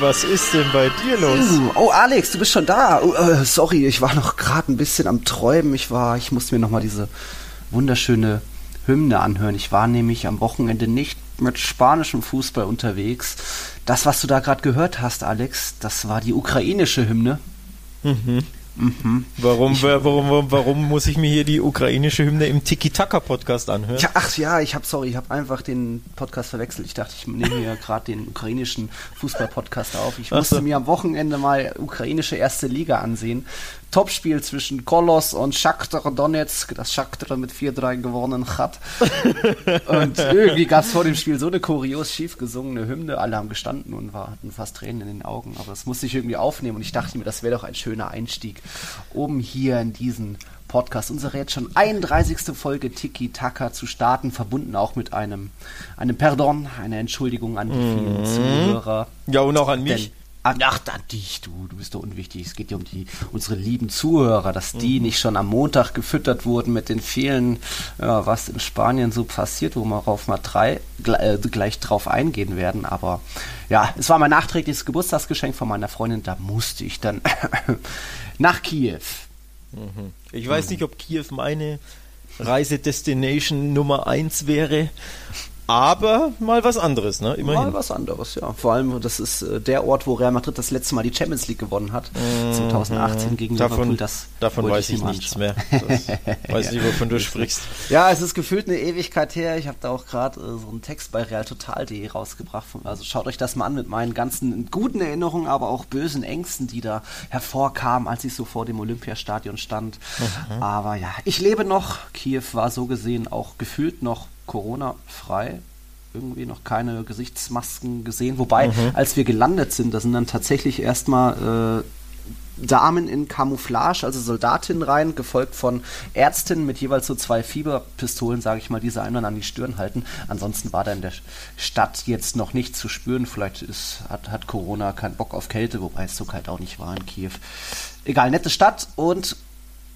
Was ist denn bei dir los? Oh, Alex, du bist schon da. Oh, äh, sorry, ich war noch gerade ein bisschen am Träumen. Ich war, ich musste mir noch mal diese wunderschöne Hymne anhören. Ich war nämlich am Wochenende nicht mit spanischem Fußball unterwegs. Das, was du da gerade gehört hast, Alex, das war die ukrainische Hymne. Mhm. Mhm. Warum, warum, warum, warum muss ich mir hier die ukrainische Hymne im Tiki-Taka-Podcast anhören? Ja, ach ja, ich habe, sorry, ich habe einfach den Podcast verwechselt. Ich dachte, ich nehme mir gerade den ukrainischen Fußball-Podcast auf. Ich musste so. mir am Wochenende mal ukrainische erste Liga ansehen. Topspiel zwischen Kolos und Shakhtar Donetsk, das Shakhtar mit 4-3 gewonnen hat. und irgendwie gab es vor dem Spiel so eine kurios schief gesungene Hymne. Alle haben gestanden und war, hatten fast Tränen in den Augen. Aber das musste ich irgendwie aufnehmen und ich dachte mir, das wäre doch ein schöner Einstieg, um hier in diesen Podcast, unsere jetzt schon 31. Folge Tiki Taka zu starten, verbunden auch mit einem, einem Pardon, einer Entschuldigung an die vielen mhm. Zuhörer. Ja, und auch an mich. Denn Ach, an dich, du, du bist doch unwichtig. Es geht ja um die, unsere lieben Zuhörer, dass die mhm. nicht schon am Montag gefüttert wurden mit den vielen, ja, was in Spanien so passiert, wo wir auf mal drei äh, gleich drauf eingehen werden. Aber ja, es war mein nachträgliches Geburtstagsgeschenk von meiner Freundin. Da musste ich dann nach Kiew. Mhm. Ich weiß nicht, ob Kiew meine Reisedestination Nummer eins wäre, aber mal was anderes, ne? Immerhin. Mal was anderes, ja. Vor allem, das ist äh, der Ort, wo Real Madrid das letzte Mal die Champions League gewonnen hat. Mhm. 2018 gegen davon, Liverpool. Das davon weiß ich nichts mehr. Das weiß nicht, wovon du sprichst. Ja, es ist gefühlt eine Ewigkeit her. Ich habe da auch gerade äh, so einen Text bei realtotal.de rausgebracht. Also schaut euch das mal an mit meinen ganzen guten Erinnerungen, aber auch bösen Ängsten, die da hervorkamen, als ich so vor dem Olympiastadion stand. Mhm. Aber ja, ich lebe noch. Kiew war so gesehen auch gefühlt noch Corona-frei. Irgendwie noch keine Gesichtsmasken gesehen. Wobei, mhm. als wir gelandet sind, da sind dann tatsächlich erstmal äh, Damen in Camouflage, also Soldatinnen rein, gefolgt von Ärztinnen mit jeweils so zwei Fieberpistolen, sage ich mal, diese einen an die Stirn halten. Ansonsten war da in der Stadt jetzt noch nichts zu spüren. Vielleicht ist, hat, hat Corona keinen Bock auf Kälte, wobei es so kalt auch nicht war in Kiew. Egal, nette Stadt und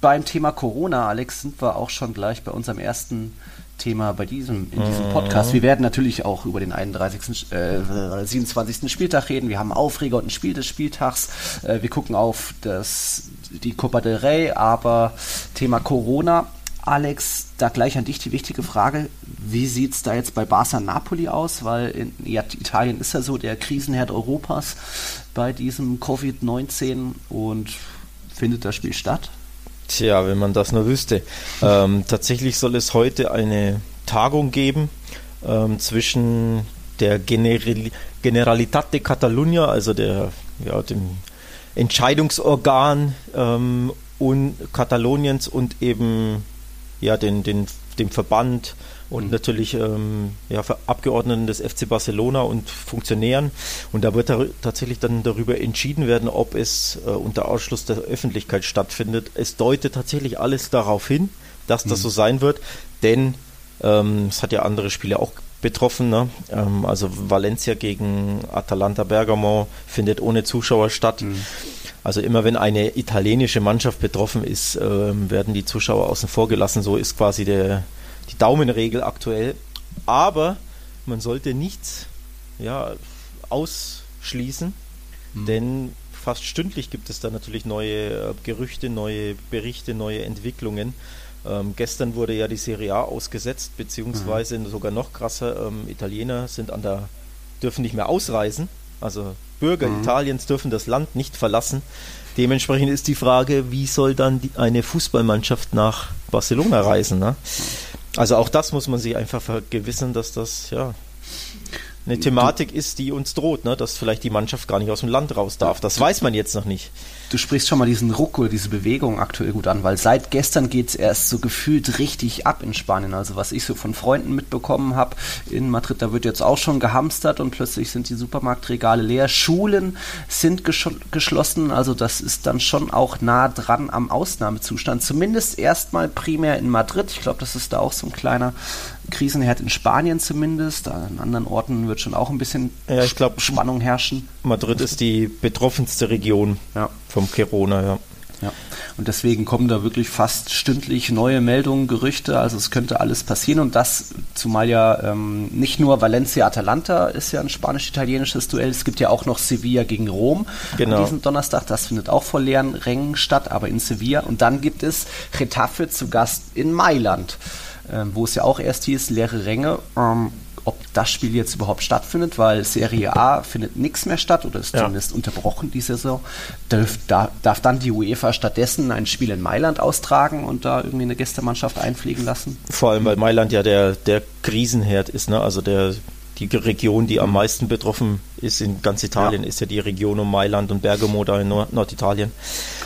beim Thema Corona, Alex, sind wir auch schon gleich bei unserem ersten Thema bei diesem, in diesem mhm. Podcast. Wir werden natürlich auch über den 31., äh, 27. Spieltag reden. Wir haben Aufreger und ein Spiel des Spieltags. Äh, wir gucken auf das, die Copa del Rey, aber Thema Corona. Alex, da gleich an dich die wichtige Frage. Wie sieht es da jetzt bei Barca Napoli aus? Weil in, ja, Italien ist ja so der Krisenherd Europas bei diesem Covid-19 und findet das Spiel statt? Tja, wenn man das nur wüsste. Ähm, tatsächlich soll es heute eine Tagung geben ähm, zwischen der General Generalitat de Catalunya, also der, ja, dem Entscheidungsorgan ähm, und Kataloniens und eben ja, den, den, dem Verband und natürlich ähm, ja, Abgeordneten des FC Barcelona und Funktionären. Und da wird da tatsächlich dann darüber entschieden werden, ob es äh, unter Ausschluss der Öffentlichkeit stattfindet. Es deutet tatsächlich alles darauf hin, dass das mhm. so sein wird, denn ähm, es hat ja andere Spiele auch betroffen. Ne? Ähm, also Valencia gegen Atalanta Bergamo findet ohne Zuschauer statt. Mhm. Also immer wenn eine italienische Mannschaft betroffen ist, äh, werden die Zuschauer außen vor gelassen. So ist quasi der, die Daumenregel aktuell. Aber man sollte nichts ja, ausschließen, mhm. denn fast stündlich gibt es da natürlich neue äh, Gerüchte, neue Berichte, neue Entwicklungen. Ähm, gestern wurde ja die Serie A ausgesetzt, beziehungsweise mhm. sogar noch krasser, ähm, Italiener sind an der, dürfen nicht mehr ausreisen. Also Bürger mhm. Italiens dürfen das Land nicht verlassen. Dementsprechend ist die Frage, wie soll dann die, eine Fußballmannschaft nach Barcelona reisen? Ne? Also auch das muss man sich einfach vergewissern, dass das, ja. Eine Thematik ist, die uns droht, ne? dass vielleicht die Mannschaft gar nicht aus dem Land raus darf. Das weiß man jetzt noch nicht. Du sprichst schon mal diesen Ruck oder diese Bewegung aktuell gut an, weil seit gestern geht es erst so gefühlt richtig ab in Spanien. Also was ich so von Freunden mitbekommen habe in Madrid, da wird jetzt auch schon gehamstert und plötzlich sind die Supermarktregale leer. Schulen sind geschlossen, also das ist dann schon auch nah dran am Ausnahmezustand. Zumindest erstmal primär in Madrid. Ich glaube, das ist da auch so ein kleiner Krisenherd in Spanien zumindest. An anderen Orten wird schon auch ein bisschen ja, ich glaub, Spannung herrschen. Madrid ist die betroffenste Region ja. vom Corona, ja. Ja. Und deswegen kommen da wirklich fast stündlich neue Meldungen, Gerüchte. Also es könnte alles passieren. Und das, zumal ja ähm, nicht nur Valencia-Atalanta ist ja ein spanisch-italienisches Duell. Es gibt ja auch noch Sevilla gegen Rom genau. an diesem Donnerstag. Das findet auch vor leeren Rängen statt, aber in Sevilla. Und dann gibt es Getafe zu Gast in Mailand wo es ja auch erst hieß, leere Ränge. Ähm, ob das Spiel jetzt überhaupt stattfindet, weil Serie A findet nichts mehr statt oder ist ja. zumindest unterbrochen die Saison. Darf, da, darf dann die UEFA stattdessen ein Spiel in Mailand austragen und da irgendwie eine Gästemannschaft einfliegen lassen? Vor allem, weil Mailand ja der, der Krisenherd ist, ne? also der, die Region, die am meisten betroffen ist in ganz Italien, ja. ist ja die Region um Mailand und Bergamo da in Nord Norditalien.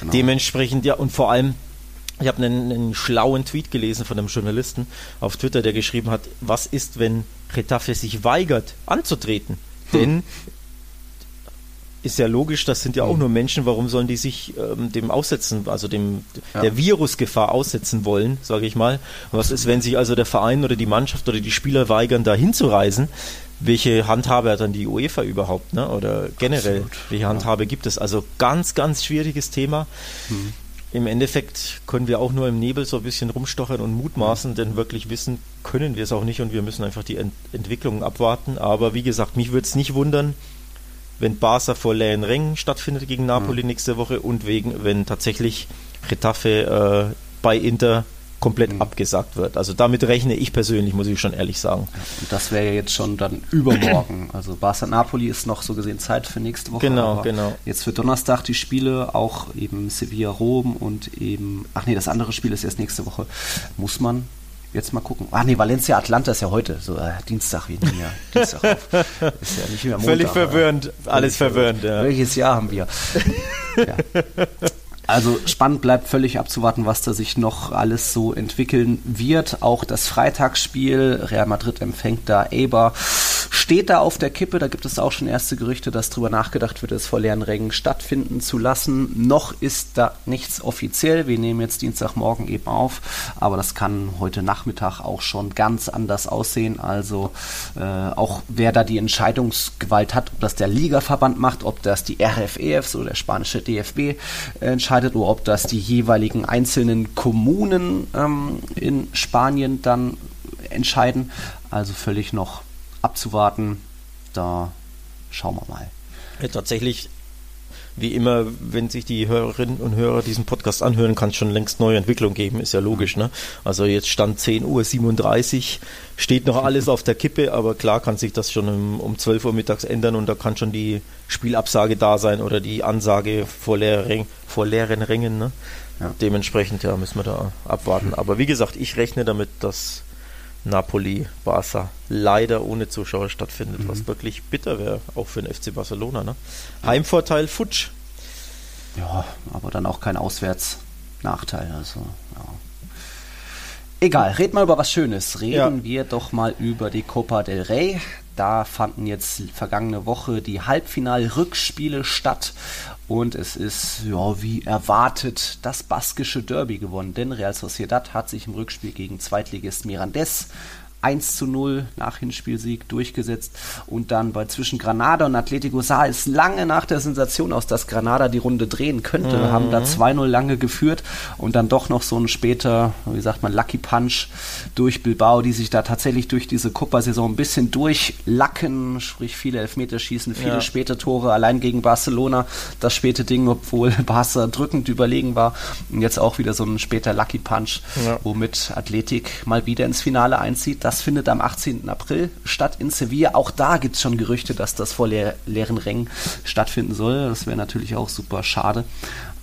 Genau. Dementsprechend, ja, und vor allem ich habe einen, einen, schlauen Tweet gelesen von einem Journalisten auf Twitter, der geschrieben hat, was ist, wenn Retafe sich weigert anzutreten? Hm. Denn ist ja logisch, das sind ja auch hm. nur Menschen, warum sollen die sich ähm, dem aussetzen, also dem ja. der Virusgefahr aussetzen wollen, sage ich mal. Was ist, wenn sich also der Verein oder die Mannschaft oder die Spieler weigern, da hinzureisen? Welche Handhabe hat dann die UEFA überhaupt, ne? Oder generell, Absolut. welche Handhabe ja. gibt es? Also ganz, ganz schwieriges Thema. Hm im Endeffekt können wir auch nur im Nebel so ein bisschen rumstochern und mutmaßen, denn wirklich wissen können wir es auch nicht und wir müssen einfach die Ent Entwicklungen abwarten. Aber wie gesagt, mich würde es nicht wundern, wenn Barca vor leeren Rängen stattfindet gegen Napoli mhm. nächste Woche und wegen, wenn tatsächlich Retafe äh, bei Inter komplett mhm. abgesagt wird. Also damit rechne ich persönlich, muss ich schon ehrlich sagen. Und das wäre ja jetzt schon dann übermorgen. Also Barca Napoli ist noch so gesehen Zeit für nächste Woche. Genau, genau. Jetzt für Donnerstag die Spiele, auch eben Sevilla Rom und eben, ach nee, das andere Spiel ist erst nächste Woche. Muss man jetzt mal gucken. Ach nee, Valencia Atlanta ist ja heute, so äh, Dienstag, wie ja, Dienstag auf. Ist ja nicht mehr Montag. Völlig verwirrend, alles verwirrend. Ja. Welches Jahr haben wir? ja. Also spannend bleibt völlig abzuwarten, was da sich noch alles so entwickeln wird. Auch das Freitagsspiel, Real Madrid empfängt da Eber, steht da auf der Kippe. Da gibt es auch schon erste Gerüchte, dass darüber nachgedacht wird, es vor leeren Rängen stattfinden zu lassen. Noch ist da nichts offiziell. Wir nehmen jetzt Dienstagmorgen eben auf, aber das kann heute Nachmittag auch schon ganz anders aussehen. Also äh, auch wer da die Entscheidungsgewalt hat, ob das der Ligaverband macht, ob das die RFEF, so der spanische DFB, äh, entscheidet entscheidet oder ob das die jeweiligen einzelnen Kommunen ähm, in Spanien dann entscheiden. Also völlig noch abzuwarten. Da schauen wir mal. Ja, tatsächlich wie immer, wenn sich die Hörerinnen und Hörer diesen Podcast anhören, kann es schon längst neue Entwicklungen geben, ist ja logisch. Ne? Also jetzt stand 10.37 Uhr, steht noch alles auf der Kippe, aber klar kann sich das schon um, um 12 Uhr mittags ändern und da kann schon die Spielabsage da sein oder die Ansage vor, leeren, vor leeren Rängen. Ne? Ja. Dementsprechend ja, müssen wir da abwarten. Aber wie gesagt, ich rechne damit, dass Napoli, Barca leider ohne Zuschauer stattfindet, mhm. was wirklich bitter wäre, auch für den FC Barcelona. Ne? Heimvorteil Futsch. Ja, aber dann auch kein Auswärtsnachteil. Also, ja. Egal, reden wir über was Schönes. Reden ja. wir doch mal über die Copa del Rey. Da fanden jetzt vergangene Woche die Halbfinal-Rückspiele statt und es ist, ja, wie erwartet, das baskische Derby gewonnen, denn Real Sociedad hat sich im Rückspiel gegen Zweitligist Mirandes 1 zu 0 nach Hinspielsieg durchgesetzt. Und dann bei zwischen Granada und Atletico sah es lange nach der Sensation aus, dass Granada die Runde drehen könnte. Mhm. Haben da 2-0 lange geführt und dann doch noch so ein später, wie sagt man, Lucky Punch durch Bilbao, die sich da tatsächlich durch diese Copa-Saison ein bisschen durchlacken, sprich viele Elfmeterschießen, viele ja. späte Tore, allein gegen Barcelona das späte Ding, obwohl Barca drückend überlegen war. Und jetzt auch wieder so ein später Lucky Punch, ja. womit Athletik mal wieder ins Finale einzieht. Das findet am 18. April statt in Sevilla. Auch da gibt es schon Gerüchte, dass das vor leer, leeren Rängen stattfinden soll. Das wäre natürlich auch super schade.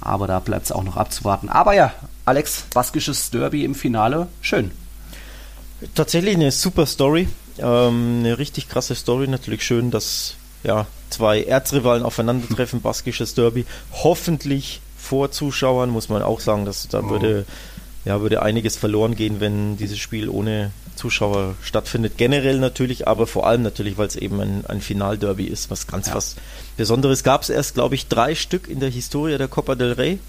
Aber da bleibt es auch noch abzuwarten. Aber ja, Alex, baskisches Derby im Finale, schön. Tatsächlich eine super Story. Ähm, eine richtig krasse Story, natürlich schön, dass ja, zwei Erzrivalen aufeinandertreffen, baskisches Derby. Hoffentlich vor Zuschauern, muss man auch sagen, dass da oh. würde, ja, würde einiges verloren gehen, wenn dieses Spiel ohne Zuschauer stattfindet. Generell natürlich, aber vor allem natürlich, weil es eben ein, ein Finalderby ist, was ganz ja. was Besonderes. Gab es erst, glaube ich, drei Stück in der Historie der Copa del Rey.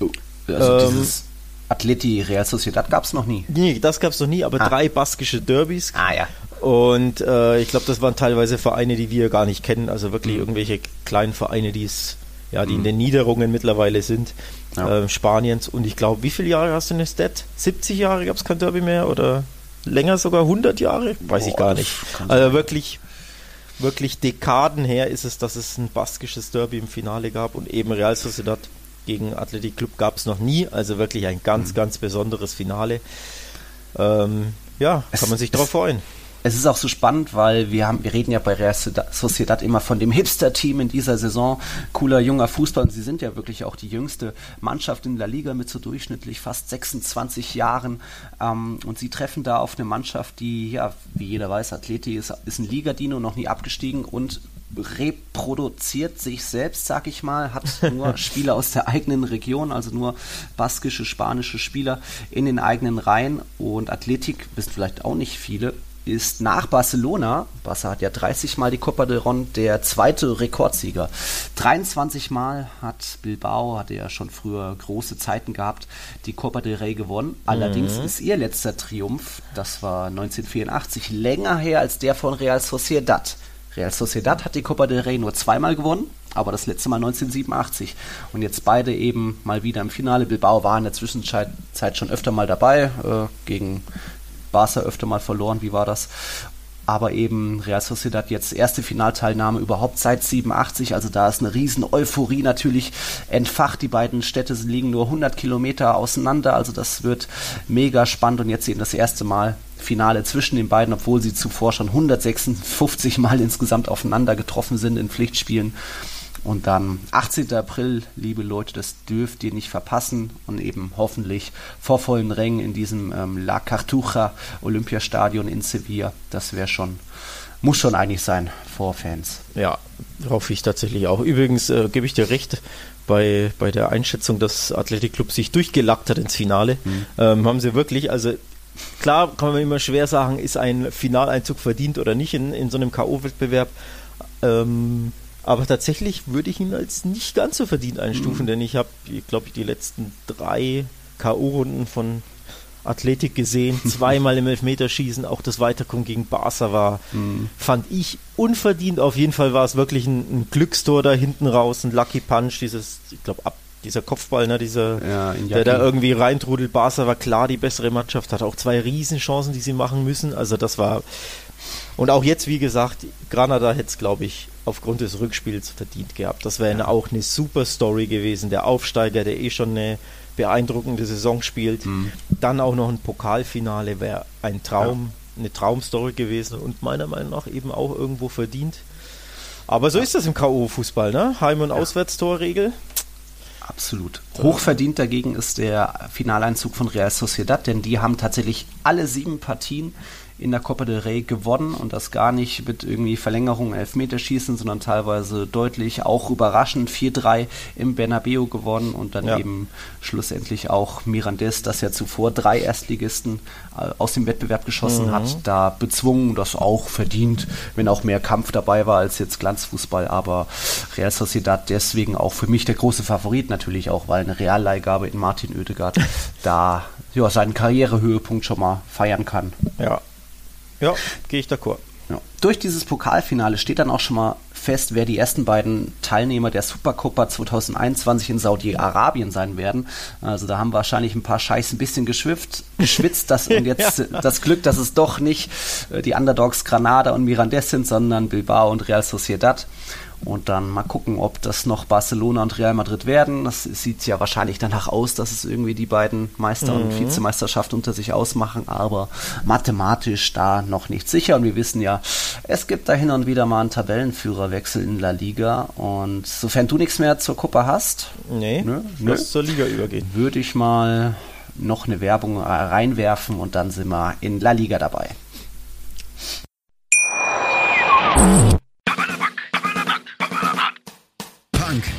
Oh, also ähm, dieses Atleti Real Sociedad gab es noch nie. Nee, das gab es noch nie, aber ah. drei baskische Derbys. Ah ja. Und äh, ich glaube, das waren teilweise Vereine, die wir gar nicht kennen, also wirklich mhm. irgendwelche kleinen Vereine, die es, ja, die mhm. in den Niederungen mittlerweile sind, ja. äh, Spaniens. Und ich glaube, wie viele Jahre hast du in der Stat? 70 Jahre gab es kein Derby mehr oder länger sogar 100 Jahre? Weiß Boah, ich gar nicht. Also wirklich, wirklich Dekaden her ist es, dass es ein baskisches Derby im Finale gab und eben Real Sociedad gegen Athletic Club gab es noch nie. Also wirklich ein ganz, mhm. ganz besonderes Finale. Ähm, ja, es, kann man sich darauf freuen es ist auch so spannend, weil wir haben, wir reden ja bei Real Sociedad immer von dem Hipster-Team in dieser Saison. Cooler junger Fußball und sie sind ja wirklich auch die jüngste Mannschaft in der Liga mit so durchschnittlich fast 26 Jahren. Ähm, und sie treffen da auf eine Mannschaft, die, ja, wie jeder weiß, Atleti ist, ist ein Ligadino, noch nie abgestiegen und reproduziert sich selbst, sag ich mal, hat nur Spieler aus der eigenen Region, also nur baskische, spanische Spieler in den eigenen Reihen und Athletik, wissen vielleicht auch nicht viele, ist nach Barcelona, Barca hat ja 30 Mal die Copa del Ron, der zweite Rekordsieger. 23 Mal hat Bilbao, hatte ja schon früher große Zeiten gehabt, die Copa del Rey gewonnen. Allerdings mhm. ist ihr letzter Triumph, das war 1984, länger her als der von Real Sociedad. Real Sociedad hat die Copa del Rey nur zweimal gewonnen, aber das letzte Mal 1987. Und jetzt beide eben mal wieder im Finale. Bilbao war in der Zwischenzeit schon öfter mal dabei, äh, gegen Barca öfter mal verloren, wie war das? aber eben Real Sociedad jetzt erste Finalteilnahme überhaupt seit 87, also da ist eine riesen Euphorie natürlich entfacht. Die beiden Städte liegen nur 100 Kilometer auseinander, also das wird mega spannend und jetzt eben das erste Mal Finale zwischen den beiden, obwohl sie zuvor schon 156 Mal insgesamt aufeinander getroffen sind in Pflichtspielen. Und dann 18. April, liebe Leute, das dürft ihr nicht verpassen und eben hoffentlich vor vollen Rängen in diesem ähm, La Cartuja Olympiastadion in Sevilla. Das wäre schon, muss schon eigentlich sein vor Fans. Ja, hoffe ich tatsächlich auch. Übrigens äh, gebe ich dir recht, bei, bei der Einschätzung, dass Athletic Club sich durchgelackt hat ins Finale, mhm. ähm, haben sie wirklich, also klar kann man immer schwer sagen, ist ein Finaleinzug verdient oder nicht in, in so einem K.O.-Wettbewerb. Ähm, aber tatsächlich würde ich ihn als nicht ganz so verdient einstufen, mhm. denn ich habe, glaube ich, die letzten drei K.O.-Runden von Athletik gesehen, zweimal im Elfmeterschießen, auch das Weiterkommen gegen Barca war, mhm. fand ich unverdient. Auf jeden Fall war es wirklich ein, ein, Glückstor da hinten raus, ein Lucky Punch, dieses, ich glaube, ab dieser Kopfball, ne, dieser, ja, der da irgendwie reintrudelt. Barca war klar die bessere Mannschaft, hat auch zwei Riesenchancen, die sie machen müssen. Also das war und auch jetzt, wie gesagt, Granada hätte es, glaube ich, aufgrund des Rückspiels verdient gehabt. Das wäre ja. auch eine super Story gewesen. Der Aufsteiger, der eh schon eine beeindruckende Saison spielt, mhm. dann auch noch ein Pokalfinale wäre ein Traum, ja. eine Traumstory gewesen und meiner Meinung nach eben auch irgendwo verdient. Aber so ja. ist das im K.O.-Fußball, ne? Heim- und Auswärtstorregel. Absolut. Hochverdient dagegen ist der Finaleinzug von Real Sociedad, denn die haben tatsächlich alle sieben Partien in der Copa del Rey gewonnen und das gar nicht mit irgendwie Verlängerung Elfmeterschießen, sondern teilweise deutlich auch überraschend 4-3 im Bernabeu gewonnen und dann ja. eben schlussendlich auch Mirandes, das ja zuvor drei Erstligisten äh, aus dem Wettbewerb geschossen mhm. hat, da bezwungen, das auch verdient, wenn auch mehr Kampf dabei war als jetzt Glanzfußball, aber Real Sociedad deswegen auch für mich der große Favorit natürlich auch, weil eine Realleihgabe in Martin Oedegaard da ja, seinen Karrierehöhepunkt schon mal feiern kann. Ja, ja, gehe ich d'accord. Ja. Durch dieses Pokalfinale steht dann auch schon mal fest, wer die ersten beiden Teilnehmer der Supercopa 2021 in Saudi-Arabien sein werden. Also da haben wahrscheinlich ein paar Scheiß ein bisschen geschwifft, geschwitzt das, und jetzt ja. das Glück, dass es doch nicht äh, die Underdogs Granada und Mirandes sind, sondern Bilbao und Real Sociedad. Und dann mal gucken, ob das noch Barcelona und Real Madrid werden. Das sieht ja wahrscheinlich danach aus, dass es irgendwie die beiden Meister- mhm. und Vizemeisterschaft unter sich ausmachen, aber mathematisch da noch nicht sicher. Und wir wissen ja, es gibt da hin und wieder mal einen Tabellenführerwechsel in La Liga. Und sofern du nichts mehr zur Kuppe hast, nee, nö, nö, zur Liga übergehen. Würde ich mal noch eine Werbung reinwerfen und dann sind wir in La Liga dabei.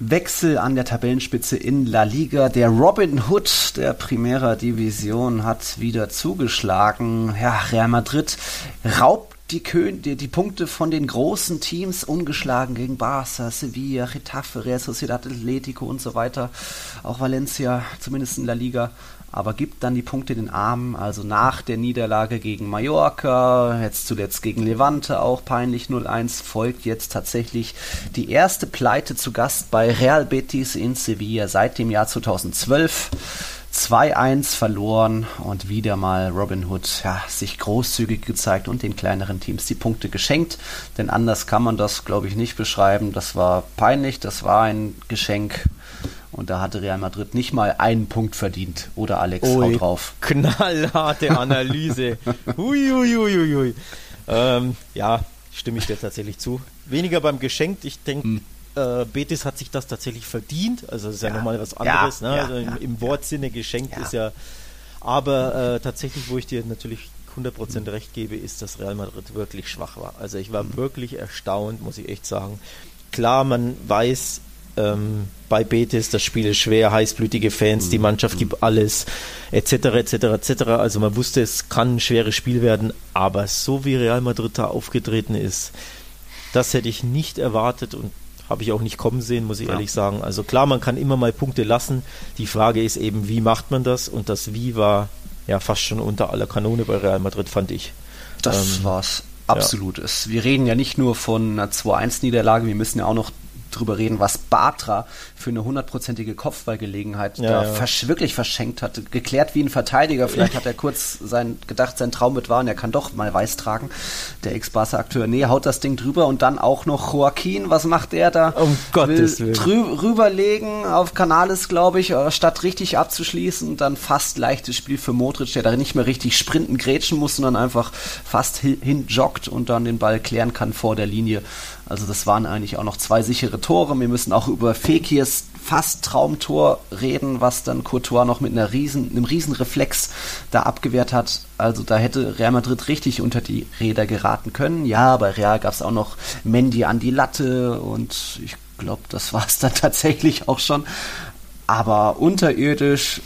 Wechsel an der Tabellenspitze in La Liga. Der Robin Hood der Primera Division hat wieder zugeschlagen. Ja, Real Madrid raubt die, Kön die, die Punkte von den großen Teams ungeschlagen gegen Barca, Sevilla, Getafe, Real Sociedad Atletico und so weiter. Auch Valencia, zumindest in La Liga aber gibt dann die Punkte den Armen, also nach der Niederlage gegen Mallorca, jetzt zuletzt gegen Levante auch peinlich 0-1, folgt jetzt tatsächlich die erste Pleite zu Gast bei Real Betis in Sevilla seit dem Jahr 2012. 2-1 verloren und wieder mal Robin Hood ja, sich großzügig gezeigt und den kleineren Teams die Punkte geschenkt. Denn anders kann man das, glaube ich, nicht beschreiben. Das war peinlich, das war ein Geschenk und da hatte Real Madrid nicht mal einen Punkt verdient. Oder Alex, Ui, hau drauf. Knallharte Analyse. Uiuiuiui. Ähm, ja, stimme ich dir tatsächlich zu. Weniger beim Geschenk. Ich denke, hm. äh, Betis hat sich das tatsächlich verdient. Also das ist ja, ja nochmal was anderes. Ja, ne? also ja, im, im, Wortsinne geschenkt ist ja. Aber äh, tatsächlich, wo ich dir natürlich 100% hm. recht gebe, ist, dass Real Madrid wirklich schwach war. Also ich war hm. wirklich erstaunt, muss ich echt sagen. Klar, man weiß, ähm, bei Betis, das Spiel ist schwer, heißblütige Fans, die mhm. Mannschaft gibt alles, etc., etc., etc. Also man wusste, es kann ein schweres Spiel werden, aber so wie Real Madrid da aufgetreten ist, das hätte ich nicht erwartet und habe ich auch nicht kommen sehen, muss ich ja. ehrlich sagen. Also klar, man kann immer mal Punkte lassen. Die Frage ist eben, wie macht man das? Und das Wie war ja fast schon unter aller Kanone bei Real Madrid, fand ich. Das ähm, war's. Absolut. Ja. Wir reden ja nicht nur von einer 2-1-Niederlage, wir müssen ja auch noch drüber reden, was Batra für eine hundertprozentige Kopfballgelegenheit ja, da ja. Versch wirklich verschenkt hatte. Geklärt wie ein Verteidiger. Vielleicht hat er kurz sein, gedacht, sein Traum mit war und er kann doch mal weiß tragen. Der Ex-Barca-Akteur. Nee, haut das Ding drüber und dann auch noch Joaquin. Was macht der da? Um Gottes Willen. rüberlegen auf Canales, glaube ich, äh, statt richtig abzuschließen. Dann fast leichtes Spiel für Modric, der da nicht mehr richtig sprinten, grätschen muss, sondern einfach fast hin joggt und dann den Ball klären kann vor der Linie. Also das waren eigentlich auch noch zwei sichere Tore. Wir müssen auch über Fekirs fast Traumtor reden, was dann Courtois noch mit einer riesen, einem riesen Reflex da abgewehrt hat. Also da hätte Real Madrid richtig unter die Räder geraten können. Ja, bei Real gab es auch noch Mendy an die Latte und ich glaube, das war es dann tatsächlich auch schon. Aber unterirdisch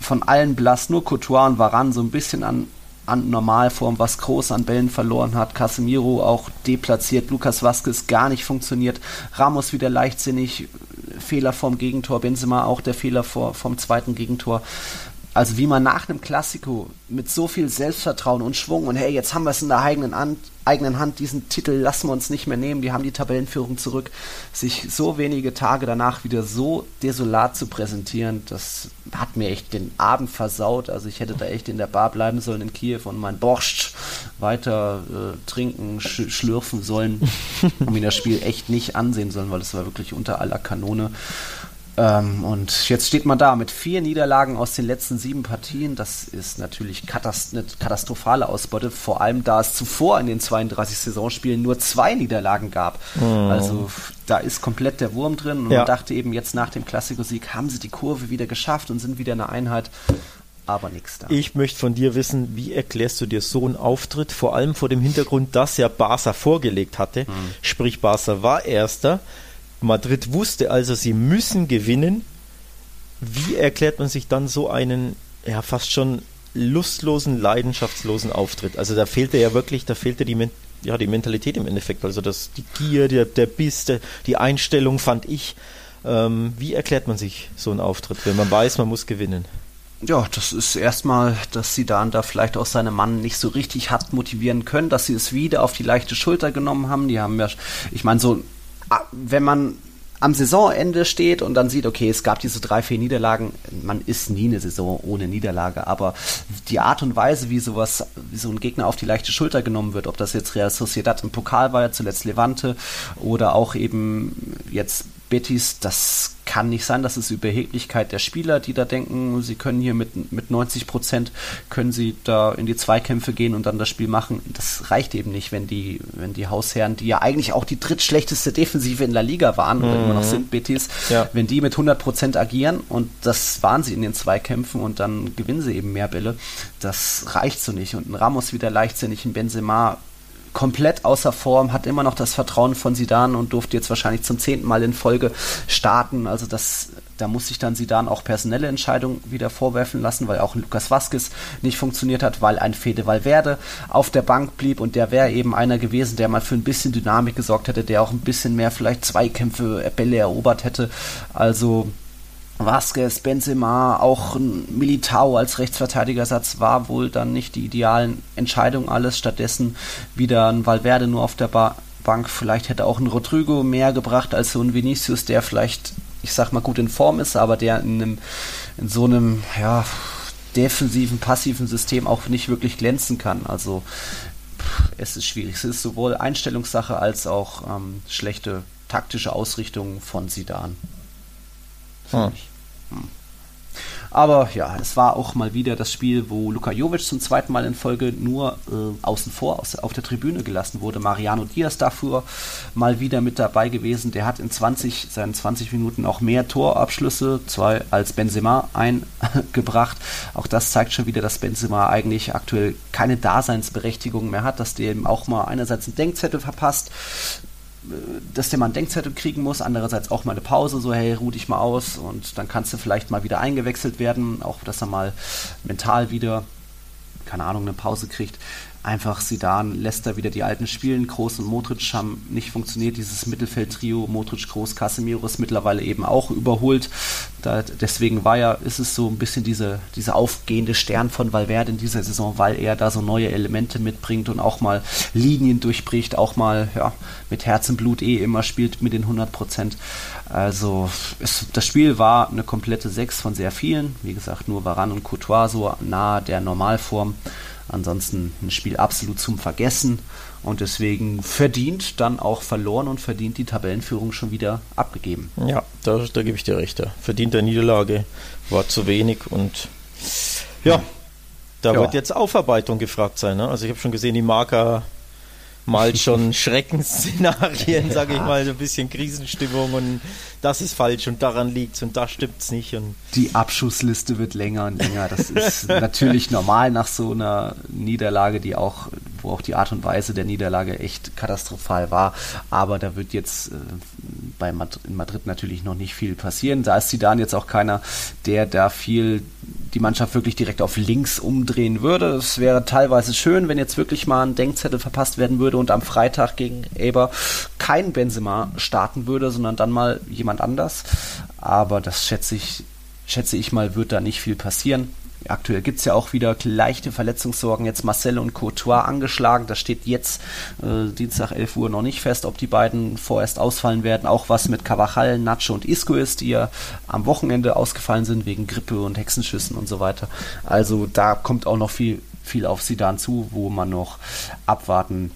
von allen blass, nur Courtois und Varan so ein bisschen an an Normalform, was groß an Bällen verloren hat. Casemiro auch deplatziert, Lukas Vazquez gar nicht funktioniert, Ramos wieder leichtsinnig, Fehler vom Gegentor, Benzema auch der Fehler vor, vom zweiten Gegentor. Also wie man nach einem Klassiko mit so viel Selbstvertrauen und Schwung und hey, jetzt haben wir es in der eigenen Hand, eigenen Hand, diesen Titel lassen wir uns nicht mehr nehmen, die haben die Tabellenführung zurück, sich so wenige Tage danach wieder so desolat zu präsentieren, das hat mir echt den Abend versaut. Also ich hätte da echt in der Bar bleiben sollen in Kiew und mein Borscht weiter äh, trinken, sch schlürfen sollen und mir das Spiel echt nicht ansehen sollen, weil es war wirklich unter aller Kanone. Ähm, und jetzt steht man da mit vier Niederlagen aus den letzten sieben Partien. Das ist natürlich katast eine katastrophale Ausbeute, vor allem da es zuvor in den 32 Saisonspielen nur zwei Niederlagen gab. Oh. Also da ist komplett der Wurm drin. Und ja. man dachte eben, jetzt nach dem Klassikersieg haben sie die Kurve wieder geschafft und sind wieder eine Einheit. Aber nichts da. Ich möchte von dir wissen, wie erklärst du dir so einen Auftritt, vor allem vor dem Hintergrund, dass ja Barca vorgelegt hatte. Hm. Sprich, Barca war Erster Madrid wusste also, sie müssen gewinnen. Wie erklärt man sich dann so einen, ja, fast schon lustlosen, leidenschaftslosen Auftritt? Also da fehlte ja wirklich, da fehlte die, ja, die Mentalität im Endeffekt. Also das, die Gier, der, der Biss, der, die Einstellung fand ich. Ähm, wie erklärt man sich so einen Auftritt, wenn man weiß, man muss gewinnen? Ja, das ist erstmal, dass sie dann da vielleicht auch seine Mann nicht so richtig hat motivieren können, dass sie es wieder auf die leichte Schulter genommen haben. Die haben ja, ich meine, so wenn man am Saisonende steht und dann sieht, okay, es gab diese drei, vier Niederlagen, man ist nie eine Saison ohne Niederlage, aber die Art und Weise, wie sowas, wie so ein Gegner auf die leichte Schulter genommen wird, ob das jetzt Real Sociedad im Pokal war, zuletzt Levante oder auch eben jetzt Betis, das kann nicht sein, dass es Überheblichkeit der Spieler, die da denken, sie können hier mit, mit 90 Prozent, können sie da in die Zweikämpfe gehen und dann das Spiel machen. Das reicht eben nicht, wenn die, wenn die Hausherren, die ja eigentlich auch die drittschlechteste Defensive in der Liga waren, mhm. oder immer noch sind, Betis, ja. wenn die mit 100 Prozent agieren und das waren sie in den Zweikämpfen und dann gewinnen sie eben mehr Bälle, das reicht so nicht. Und ein Ramos wieder leichtsinnig, ein Benzema komplett außer Form, hat immer noch das Vertrauen von Sidan und durfte jetzt wahrscheinlich zum zehnten Mal in Folge starten. Also das, da muss sich dann Sidan auch personelle Entscheidungen wieder vorwerfen lassen, weil auch Lukas Vasquez nicht funktioniert hat, weil ein Fede Valverde auf der Bank blieb und der wäre eben einer gewesen, der mal für ein bisschen Dynamik gesorgt hätte, der auch ein bisschen mehr vielleicht Zweikämpfe, Bälle erobert hätte. Also Vasquez, Benzema, auch Militao als Rechtsverteidigersatz war wohl dann nicht die idealen Entscheidungen alles. Stattdessen wieder ein Valverde nur auf der ba Bank. Vielleicht hätte auch ein Rodrigo mehr gebracht als so ein Vinicius, der vielleicht, ich sag mal, gut in Form ist, aber der in, einem, in so einem, ja, defensiven, passiven System auch nicht wirklich glänzen kann. Also es ist schwierig. Es ist sowohl Einstellungssache als auch ähm, schlechte taktische Ausrichtung von Sidan. Hm. hm. Aber ja, es war auch mal wieder das Spiel, wo Luka Jovic zum zweiten Mal in Folge nur äh, außen vor aus, auf der Tribüne gelassen wurde. Mariano Diaz dafür mal wieder mit dabei gewesen. Der hat in 20, seinen 20 Minuten auch mehr Torabschlüsse, zwei als Benzema eingebracht. Auch das zeigt schon wieder, dass Benzema eigentlich aktuell keine Daseinsberechtigung mehr hat, dass der eben auch mal einerseits einen Denkzettel verpasst, dass der mal einen Denkzettel kriegen muss, andererseits auch mal eine Pause, so hey, ruh dich mal aus und dann kannst du vielleicht mal wieder eingewechselt werden, auch dass er mal mental wieder, keine Ahnung, eine Pause kriegt einfach Sidan lässt da wieder die alten spielen. Groß und Modric haben nicht funktioniert. Dieses Mittelfeldtrio Modric, Groß, Casemiro ist mittlerweile eben auch überholt. Da, deswegen war ja, ist es so ein bisschen diese, diese aufgehende Stern von Valverde in dieser Saison, weil er da so neue Elemente mitbringt und auch mal Linien durchbricht, auch mal ja, mit Blut eh immer spielt mit den 100 Prozent. Also es, das Spiel war eine komplette 6 von sehr vielen. Wie gesagt, nur Varan und Courtois so nahe der Normalform. Ansonsten ein Spiel absolut zum Vergessen und deswegen verdient dann auch verloren und verdient die Tabellenführung schon wieder abgegeben. Ja, da, da gebe ich dir recht. Verdient der Niederlage war zu wenig und ja, da ja. wird jetzt Aufarbeitung gefragt sein. Ne? Also ich habe schon gesehen, die Marker malt schon Schreckensszenarien, sage ich mal, so ein bisschen Krisenstimmung und das ist falsch und daran liegt und da stimmt es nicht. Und die Abschussliste wird länger und länger. Das ist natürlich normal nach so einer Niederlage, die auch, wo auch die Art und Weise der Niederlage echt katastrophal war. Aber da wird jetzt äh, bei Madrid, in Madrid natürlich noch nicht viel passieren. Da ist Zidane jetzt auch keiner, der da viel die Mannschaft wirklich direkt auf links umdrehen würde. Es wäre teilweise schön, wenn jetzt wirklich mal ein Denkzettel verpasst werden würde und am Freitag gegen Eber kein Benzema starten würde, sondern dann mal jemand anders. Aber das schätze ich, schätze ich mal, wird da nicht viel passieren. Aktuell gibt es ja auch wieder leichte Verletzungssorgen. Jetzt Marcel und Courtois angeschlagen. Das steht jetzt äh, Dienstag 11 Uhr noch nicht fest, ob die beiden vorerst ausfallen werden. Auch was mit Cavachal, Nacho und Isco ist, die ja am Wochenende ausgefallen sind wegen Grippe und Hexenschüssen und so weiter. Also da kommt auch noch viel, viel auf Sidan zu, wo man noch abwarten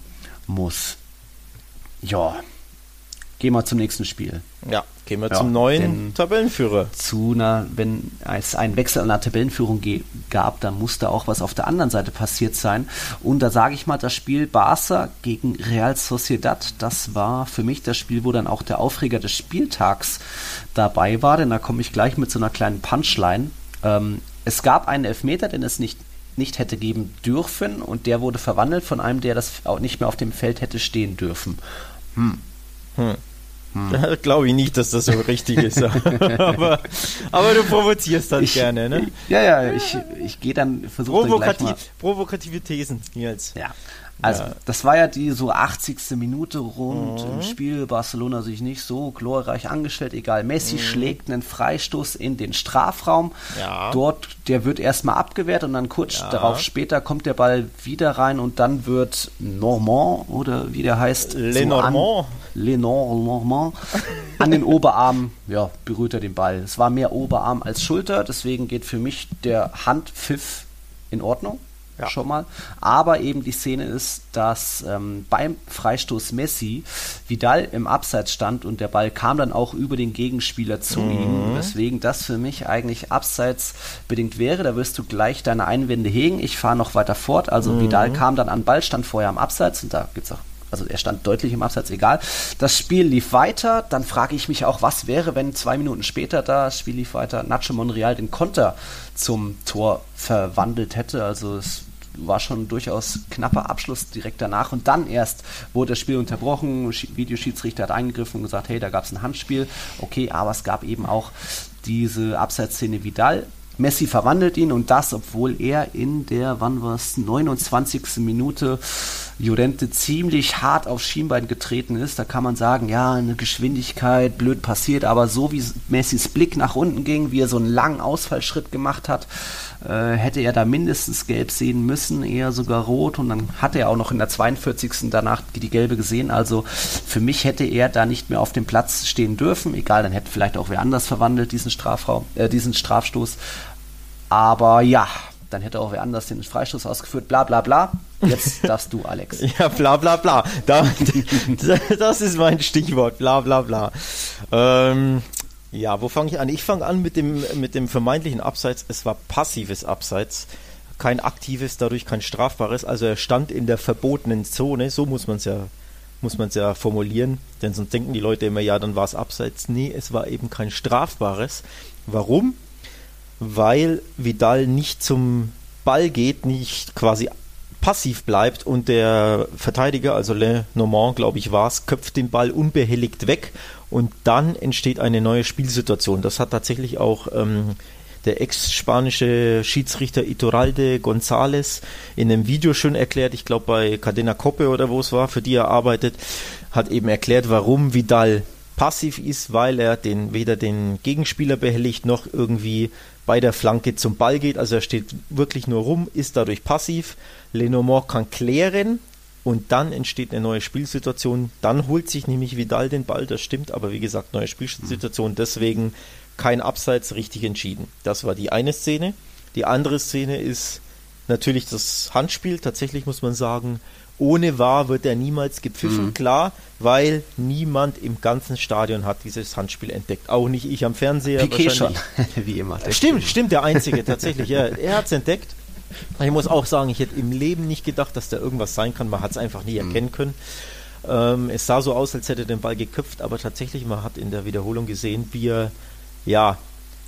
muss. Ja, gehen wir zum nächsten Spiel. Ja, gehen wir ja, zum neuen Tabellenführer. Zu einer, wenn es einen Wechsel an der Tabellenführung gab, dann musste auch was auf der anderen Seite passiert sein. Und da sage ich mal, das Spiel Barca gegen Real Sociedad, das war für mich das Spiel, wo dann auch der Aufreger des Spieltags dabei war, denn da komme ich gleich mit so einer kleinen Punchline. Ähm, es gab einen Elfmeter, den es nicht nicht hätte geben dürfen und der wurde verwandelt von einem, der das auch nicht mehr auf dem Feld hätte stehen dürfen. Hm. Hm. Hm. Glaube ich nicht, dass das so richtig ist. aber, aber du provozierst dann ich, gerne, ne? Ja, ja, ich, ich gehe dann, versuche Provokativ, Provokative Thesen, Nils. Ja. Also, ja. das war ja die so 80. Minute rund mhm. im Spiel. Barcelona sich nicht so glorreich angestellt. Egal, Messi mhm. schlägt einen Freistoß in den Strafraum. Ja. Dort, der wird erstmal abgewehrt und dann kurz ja. darauf später kommt der Ball wieder rein und dann wird Normand oder wie der heißt. Lenormand. So Lenormand an den Oberarm, ja, berührt er den Ball. Es war mehr Oberarm als Schulter, deswegen geht für mich der Handpfiff in Ordnung. Ja. schon mal. Aber eben die Szene ist, dass ähm, beim Freistoß Messi Vidal im Abseits stand und der Ball kam dann auch über den Gegenspieler zu mhm. ihm, weswegen das für mich eigentlich abseits bedingt wäre. Da wirst du gleich deine Einwände hegen. Ich fahre noch weiter fort. Also mhm. Vidal kam dann an Ball, stand vorher am Abseits und da gibt es auch also er stand deutlich im Abseits, egal. Das Spiel lief weiter, dann frage ich mich auch, was wäre, wenn zwei Minuten später da, das Spiel lief weiter, Nacho Monreal den Konter zum Tor verwandelt hätte. Also es war schon durchaus knapper Abschluss direkt danach und dann erst wurde das Spiel unterbrochen, Videoschiedsrichter hat eingegriffen und gesagt, hey, da gab es ein Handspiel, okay, aber es gab eben auch diese Abseitsszene Vidal, Messi verwandelt ihn und das, obwohl er in der, wann war es, 29. Minute Llorente ziemlich hart aufs Schienbein getreten ist. Da kann man sagen, ja, eine Geschwindigkeit, blöd passiert, aber so wie Messis Blick nach unten ging, wie er so einen langen Ausfallschritt gemacht hat, äh, hätte er da mindestens gelb sehen müssen, eher sogar rot und dann hatte er auch noch in der 42. danach die gelbe gesehen. Also für mich hätte er da nicht mehr auf dem Platz stehen dürfen. Egal, dann hätte vielleicht auch wer anders verwandelt diesen Strafraum, äh, diesen Strafstoß. Aber ja, dann hätte auch wer anders den Freistoß ausgeführt, bla bla bla. Jetzt darfst du, Alex. ja, bla bla bla. Da, das ist mein Stichwort, bla bla bla. Ähm, ja, wo fange ich an? Ich fange an mit dem, mit dem vermeintlichen Abseits. Es war passives Abseits, kein aktives, dadurch kein strafbares. Also er stand in der verbotenen Zone, so muss man es ja muss man es ja formulieren, denn sonst denken die Leute immer, ja, dann war es abseits. Nee, es war eben kein strafbares. Warum? weil Vidal nicht zum Ball geht, nicht quasi passiv bleibt und der Verteidiger, also Le Normand, glaube ich, war es, köpft den Ball unbehelligt weg und dann entsteht eine neue Spielsituation. Das hat tatsächlich auch ähm, der ex-spanische Schiedsrichter Iturralde González in einem Video schon erklärt, ich glaube bei Cadena Coppe oder wo es war, für die er arbeitet, hat eben erklärt, warum Vidal passiv ist, weil er den, weder den Gegenspieler behelligt noch irgendwie bei der Flanke zum Ball geht. Also er steht wirklich nur rum, ist dadurch passiv. Lenormand kann klären und dann entsteht eine neue Spielsituation. Dann holt sich nämlich Vidal den Ball, das stimmt, aber wie gesagt, neue Spielsituation. Deswegen kein Abseits richtig entschieden. Das war die eine Szene. Die andere Szene ist natürlich das Handspiel. Tatsächlich muss man sagen, ohne war wird er niemals gepfiffen, mhm. klar, weil niemand im ganzen Stadion hat dieses Handspiel entdeckt. Auch nicht ich am Fernseher. Piquet schon, wie immer. Stimmt, stimmt, der Einzige tatsächlich. Ja, er hat es entdeckt. Ich muss auch sagen, ich hätte im Leben nicht gedacht, dass da irgendwas sein kann. Man hat es einfach nie mhm. erkennen können. Ähm, es sah so aus, als hätte er den Ball geköpft, aber tatsächlich, man hat in der Wiederholung gesehen, wie er ja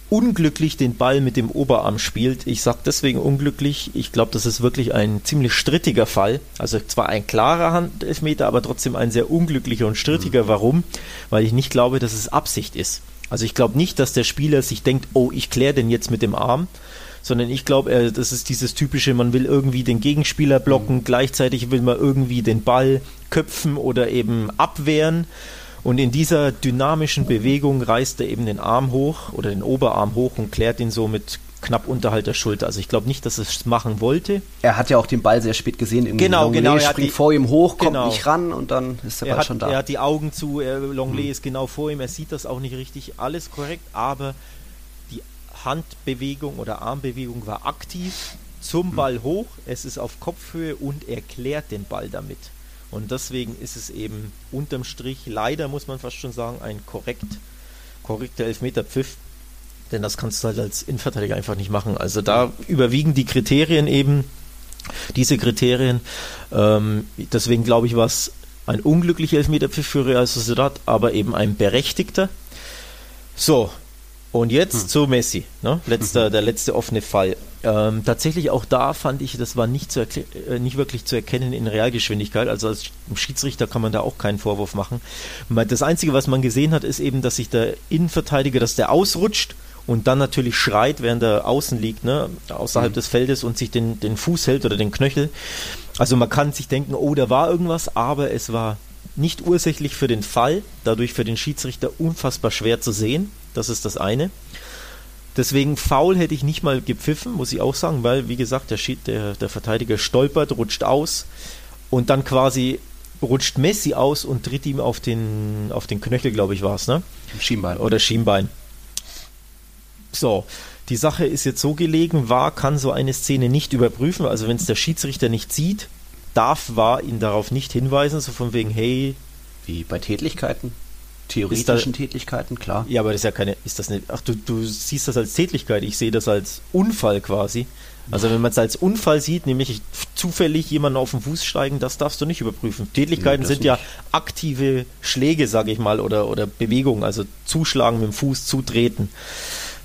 unglücklich den Ball mit dem Oberarm spielt. Ich sage deswegen unglücklich. Ich glaube, das ist wirklich ein ziemlich strittiger Fall. Also zwar ein klarer Handelfmeter, aber trotzdem ein sehr unglücklicher und strittiger. Mhm. Warum? Weil ich nicht glaube, dass es Absicht ist. Also ich glaube nicht, dass der Spieler sich denkt, oh, ich kläre den jetzt mit dem Arm, sondern ich glaube, das ist dieses typische, man will irgendwie den Gegenspieler blocken, mhm. gleichzeitig will man irgendwie den Ball köpfen oder eben abwehren. Und in dieser dynamischen Bewegung reißt er eben den Arm hoch oder den Oberarm hoch und klärt ihn so mit knapp unterhalb der Schulter. Also ich glaube nicht, dass er es machen wollte. Er hat ja auch den Ball sehr spät gesehen. Irgendwie genau, Longley genau. Er springt die, vor ihm hoch, kommt genau. nicht ran und dann ist der er Ball hat, schon da. Er hat die Augen zu, er, Longley hm. ist genau vor ihm, er sieht das auch nicht richtig. Alles korrekt, aber Handbewegung oder Armbewegung war aktiv zum. Ball hoch, es ist auf Kopfhöhe und er klärt den Ball damit. Und deswegen ist es eben unterm Strich, leider muss man fast schon sagen, ein korrekt, korrekter Elfmeterpfiff. Denn das kannst du halt als Innenverteidiger einfach nicht machen. Also da überwiegen die Kriterien eben, diese Kriterien. Ähm, deswegen glaube ich, war es ein unglücklicher Elfmeterpfiff für Real Sociedad, aber eben ein berechtigter. So, und jetzt hm. zu Messi, ne? Letzter, der letzte offene Fall. Ähm, tatsächlich auch da fand ich, das war nicht, zu äh, nicht wirklich zu erkennen in Realgeschwindigkeit. Also als Schiedsrichter kann man da auch keinen Vorwurf machen. Das Einzige, was man gesehen hat, ist eben, dass sich der Innenverteidiger, dass der ausrutscht und dann natürlich schreit, während er außen liegt, ne? außerhalb mhm. des Feldes und sich den, den Fuß hält oder den Knöchel. Also man kann sich denken, oh, da war irgendwas, aber es war nicht ursächlich für den Fall, dadurch für den Schiedsrichter unfassbar schwer zu sehen. Das ist das eine. Deswegen faul hätte ich nicht mal gepfiffen, muss ich auch sagen, weil, wie gesagt, der, Schied, der, der Verteidiger stolpert, rutscht aus und dann quasi rutscht Messi aus und tritt ihm auf den, auf den Knöchel, glaube ich, war es, ne? Schienbein. Oder Schienbein. So, die Sache ist jetzt so gelegen, war kann so eine Szene nicht überprüfen, also wenn es der Schiedsrichter nicht sieht, darf war ihn darauf nicht hinweisen, so von wegen, hey. Wie bei Tätlichkeiten? Theoretischen da, Tätlichkeiten, klar. Ja, aber das ist ja keine, ist das nicht, ach, du, du siehst das als Tätlichkeit, ich sehe das als Unfall quasi. Also wenn man es als Unfall sieht, nämlich zufällig jemanden auf den Fuß steigen, das darfst du nicht überprüfen. Tätlichkeiten nee, sind nicht. ja aktive Schläge, sage ich mal, oder, oder Bewegungen, also zuschlagen mit dem Fuß, zutreten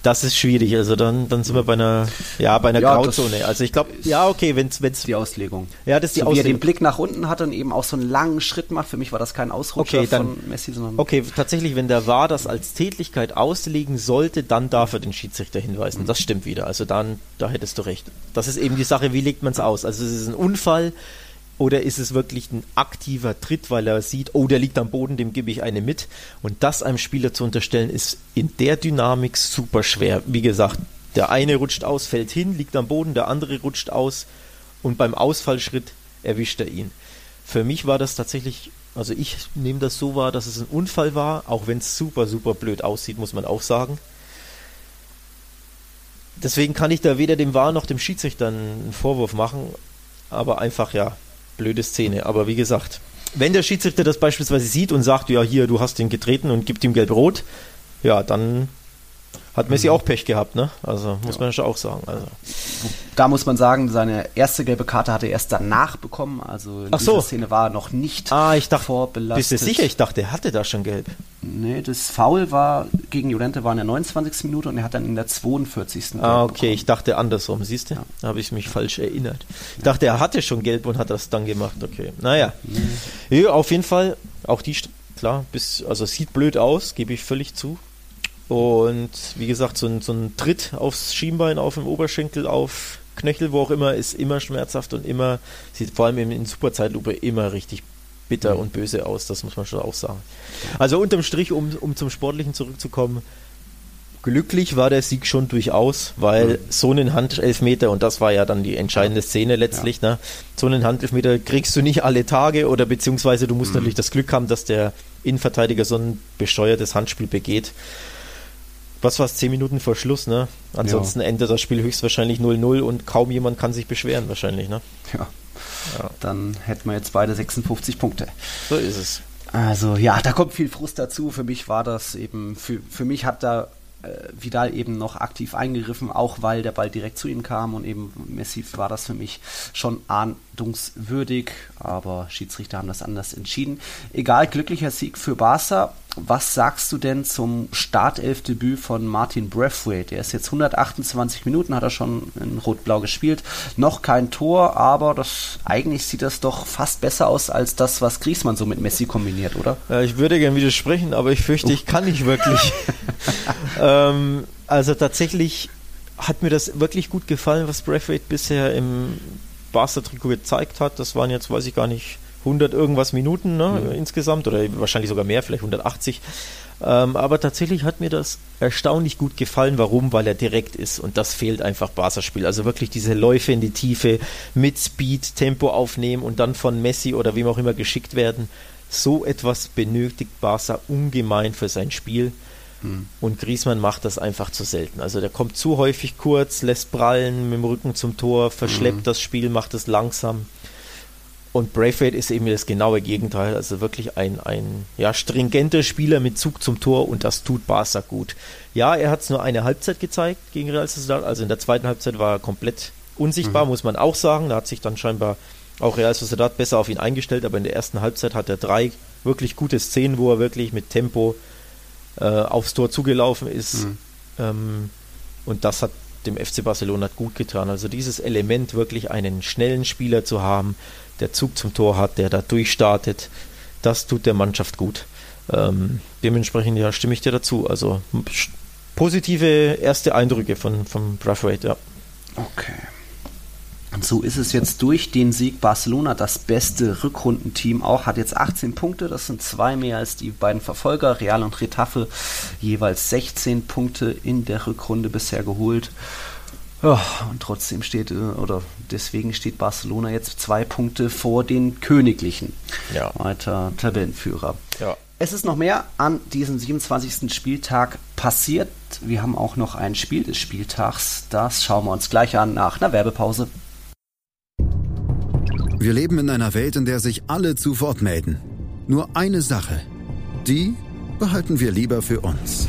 das ist schwierig. Also dann, dann sind wir bei einer, ja, bei einer ja, Grauzone. Also ich glaube, ja, okay, wenn es die Auslegung. Ja, das ist die so, Auslegung. Wie er den Blick nach unten hat und eben auch so einen langen Schritt macht. Für mich war das kein Ausrutscher okay, dann, von Messi, sondern okay, tatsächlich, wenn der war das als Tätlichkeit auslegen sollte, dann darf er den Schiedsrichter hinweisen. Mhm. Das stimmt wieder. Also dann, da hättest du recht. Das ist eben die Sache, wie legt man es aus? Also es ist ein Unfall oder ist es wirklich ein aktiver Tritt, weil er sieht, oh, der liegt am Boden, dem gebe ich eine mit. Und das einem Spieler zu unterstellen, ist in der Dynamik super schwer. Wie gesagt, der eine rutscht aus, fällt hin, liegt am Boden, der andere rutscht aus und beim Ausfallschritt erwischt er ihn. Für mich war das tatsächlich, also ich nehme das so wahr, dass es ein Unfall war, auch wenn es super, super blöd aussieht, muss man auch sagen. Deswegen kann ich da weder dem Wahr noch dem Schiedsrichter einen Vorwurf machen, aber einfach ja, blöde Szene. Aber wie gesagt, wenn der Schiedsrichter das beispielsweise sieht und sagt, ja, hier, du hast ihn getreten und gibt ihm gelb-rot, ja, dann hat Messi mhm. auch Pech gehabt, ne? Also muss ja. man ja schon auch sagen. Also. Da muss man sagen, seine erste gelbe Karte hat er erst danach bekommen. Also in Ach so. Szene war er noch nicht ah, ich dachte, vorbelastet. Bist du sicher? Ich dachte, er hatte da schon gelb. Nee, das Foul war gegen Jolente war in der 29. Minute und er hat dann in der 42. Gelb ah, okay, bekommen. ich dachte andersrum, siehst du? Ja. Da habe ich mich falsch erinnert. Ich dachte, er hatte schon gelb und hat das dann gemacht. Okay, naja. Mhm. Ja, auf jeden Fall, auch die, klar, bis, also sieht blöd aus, gebe ich völlig zu. Und wie gesagt, so ein, so ein Tritt aufs Schienbein, auf dem Oberschenkel, auf Knöchel, wo auch immer, ist immer schmerzhaft und immer, sieht vor allem in Superzeitlupe immer richtig bitter mhm. und böse aus, das muss man schon auch sagen. Also unterm Strich, um, um zum Sportlichen zurückzukommen, glücklich war der Sieg schon durchaus, weil mhm. so einen Handelfmeter, und das war ja dann die entscheidende Szene letztlich, ja. ne, so einen Handelfmeter kriegst du nicht alle Tage oder beziehungsweise du musst mhm. natürlich das Glück haben, dass der Innenverteidiger so ein bescheuertes Handspiel begeht was war es, 10 Minuten vor Schluss, ne? Ansonsten ja. endet das Spiel höchstwahrscheinlich 0-0 und kaum jemand kann sich beschweren, wahrscheinlich, ne? Ja. ja. Dann hätten wir jetzt beide 56 Punkte. So ist es. Also ja, da kommt viel Frust dazu. Für mich war das eben, für, für mich hat da äh, Vidal eben noch aktiv eingegriffen, auch weil der Ball direkt zu ihm kam und eben massiv war das für mich schon ahndungswürdig, aber Schiedsrichter haben das anders entschieden. Egal, glücklicher Sieg für Barca was sagst du denn zum Startelfdebüt von Martin Braithwaite? Der ist jetzt 128 Minuten, hat er schon in Rot-Blau gespielt. Noch kein Tor, aber das, eigentlich sieht das doch fast besser aus als das, was Griezmann so mit Messi kombiniert, oder? Ja, ich würde gerne widersprechen, aber ich fürchte, ich kann nicht wirklich. ähm, also tatsächlich hat mir das wirklich gut gefallen, was Braithwaite bisher im Barca-Trikot gezeigt hat. Das waren jetzt, weiß ich gar nicht, 100 irgendwas Minuten ne, mhm. insgesamt oder wahrscheinlich sogar mehr, vielleicht 180. Ähm, aber tatsächlich hat mir das erstaunlich gut gefallen. Warum? Weil er direkt ist und das fehlt einfach Barca-Spiel. Also wirklich diese Läufe in die Tiefe mit Speed, Tempo aufnehmen und dann von Messi oder wem auch immer geschickt werden. So etwas benötigt Barca ungemein für sein Spiel. Mhm. Und Griesmann macht das einfach zu selten. Also der kommt zu häufig kurz, lässt prallen mit dem Rücken zum Tor, verschleppt mhm. das Spiel, macht es langsam. Und Braithwaite ist eben das genaue Gegenteil, also wirklich ein, ein ja, stringenter Spieler mit Zug zum Tor und das tut Barca gut. Ja, er hat es nur eine Halbzeit gezeigt gegen Real Sociedad, also in der zweiten Halbzeit war er komplett unsichtbar, mhm. muss man auch sagen. Da hat sich dann scheinbar auch Real Sociedad besser auf ihn eingestellt, aber in der ersten Halbzeit hat er drei wirklich gute Szenen, wo er wirklich mit Tempo äh, aufs Tor zugelaufen ist. Mhm. Ähm, und das hat dem FC Barcelona gut getan. Also dieses Element, wirklich einen schnellen Spieler zu haben, der Zug zum Tor hat, der da durchstartet, das tut der Mannschaft gut. Ähm, dementsprechend ja, stimme ich dir dazu. Also positive erste Eindrücke von, von Braithwaite, ja. Okay. Und so ist es jetzt durch den Sieg Barcelona das beste Rückrundenteam auch, hat jetzt 18 Punkte, das sind zwei mehr als die beiden Verfolger, Real und Retafe, jeweils 16 Punkte in der Rückrunde bisher geholt. Ja, und trotzdem steht, äh, oder deswegen steht Barcelona jetzt zwei Punkte vor den Königlichen. Ja. Weiter Tabellenführer. Ja. Es ist noch mehr an diesem 27. Spieltag passiert. Wir haben auch noch ein Spiel des Spieltags. Das schauen wir uns gleich an nach einer Werbepause. Wir leben in einer Welt, in der sich alle zu Wort melden. Nur eine Sache. Die behalten wir lieber für uns.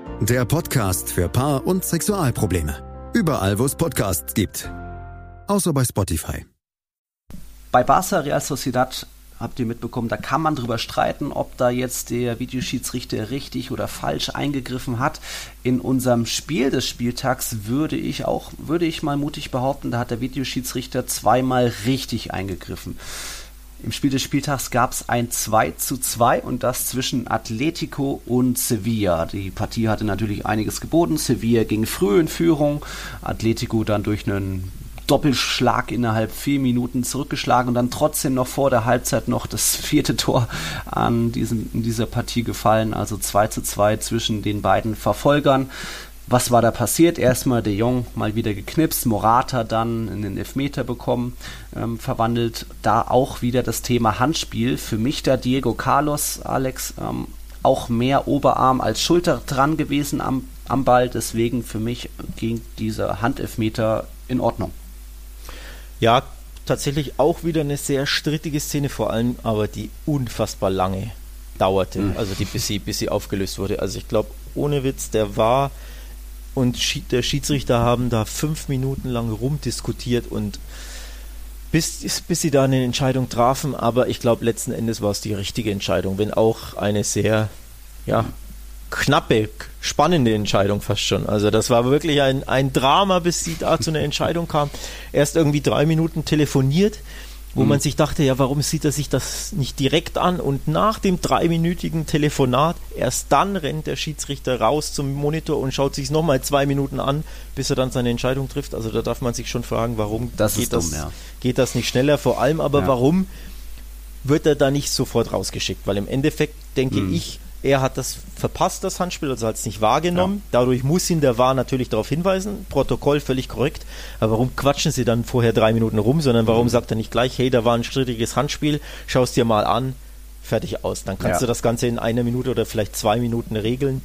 der Podcast für Paar- und Sexualprobleme. Überall, wo es Podcasts gibt. Außer bei Spotify. Bei Barca Real Sociedad habt ihr mitbekommen, da kann man drüber streiten, ob da jetzt der Videoschiedsrichter richtig oder falsch eingegriffen hat. In unserem Spiel des Spieltags würde ich auch, würde ich mal mutig behaupten, da hat der Videoschiedsrichter zweimal richtig eingegriffen. Im Spiel des Spieltags gab es ein 2 zu 2 und das zwischen Atletico und Sevilla. Die Partie hatte natürlich einiges geboten. Sevilla ging früh in Führung, Atletico dann durch einen Doppelschlag innerhalb vier Minuten zurückgeschlagen und dann trotzdem noch vor der Halbzeit noch das vierte Tor an diesem, in dieser Partie gefallen. Also 2 zu 2 zwischen den beiden Verfolgern. Was war da passiert? Erstmal De Jong mal wieder geknipst, Morata dann in den Elfmeter bekommen, ähm, verwandelt. Da auch wieder das Thema Handspiel. Für mich da Diego Carlos, Alex, ähm, auch mehr Oberarm als Schulter dran gewesen am, am Ball. Deswegen für mich ging dieser Handelfmeter in Ordnung. Ja, tatsächlich auch wieder eine sehr strittige Szene, vor allem aber die unfassbar lange dauerte, mhm. also die bis sie, bis sie aufgelöst wurde. Also ich glaube, ohne Witz, der war und der Schiedsrichter haben da fünf Minuten lang rumdiskutiert und bis, bis sie da eine Entscheidung trafen, aber ich glaube, letzten Endes war es die richtige Entscheidung, wenn auch eine sehr, ja, knappe, spannende Entscheidung fast schon. Also das war wirklich ein, ein Drama, bis sie da zu einer Entscheidung kam. Erst irgendwie drei Minuten telefoniert, wo mhm. man sich dachte, ja, warum sieht er sich das nicht direkt an? Und nach dem dreiminütigen Telefonat, erst dann rennt der Schiedsrichter raus zum Monitor und schaut sich nochmal zwei Minuten an, bis er dann seine Entscheidung trifft. Also da darf man sich schon fragen, warum das geht, dumm, das, ja. geht das nicht schneller? Vor allem aber, ja. warum wird er da nicht sofort rausgeschickt? Weil im Endeffekt denke mhm. ich, er hat das verpasst, das Handspiel, also hat es nicht wahrgenommen. Ja. Dadurch muss ihn der War natürlich darauf hinweisen. Protokoll völlig korrekt. Aber warum quatschen sie dann vorher drei Minuten rum, sondern warum mhm. sagt er nicht gleich, hey, da war ein strittiges Handspiel, schau es dir mal an, fertig aus. Dann kannst ja. du das Ganze in einer Minute oder vielleicht zwei Minuten regeln.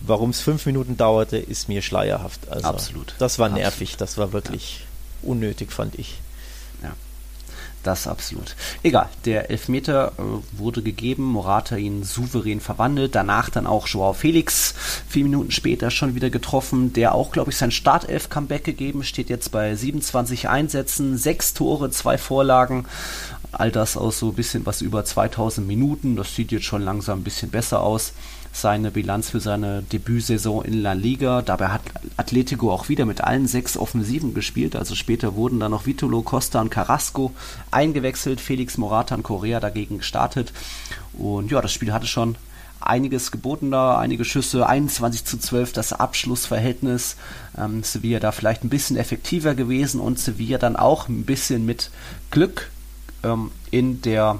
Warum es fünf Minuten dauerte, ist mir schleierhaft. Also, Absolut. Das war nervig, das war wirklich ja. unnötig, fand ich. Das absolut. Egal, der Elfmeter äh, wurde gegeben, Morata ihn souverän verwandelt, danach dann auch Joao Felix, vier Minuten später schon wieder getroffen, der auch, glaube ich, sein Startelf-Comeback gegeben, steht jetzt bei 27 Einsätzen, sechs Tore, zwei Vorlagen, all das aus so ein bisschen was über 2000 Minuten, das sieht jetzt schon langsam ein bisschen besser aus seine Bilanz für seine Debütsaison in La Liga. Dabei hat Atletico auch wieder mit allen sechs Offensiven gespielt. Also später wurden dann noch Vitolo, Costa und Carrasco eingewechselt. Felix Morata und Korea dagegen gestartet. Und ja, das Spiel hatte schon einiges geboten da, einige Schüsse, 21 zu 12 das Abschlussverhältnis. Ähm, Sevilla da vielleicht ein bisschen effektiver gewesen und Sevilla dann auch ein bisschen mit Glück ähm, in der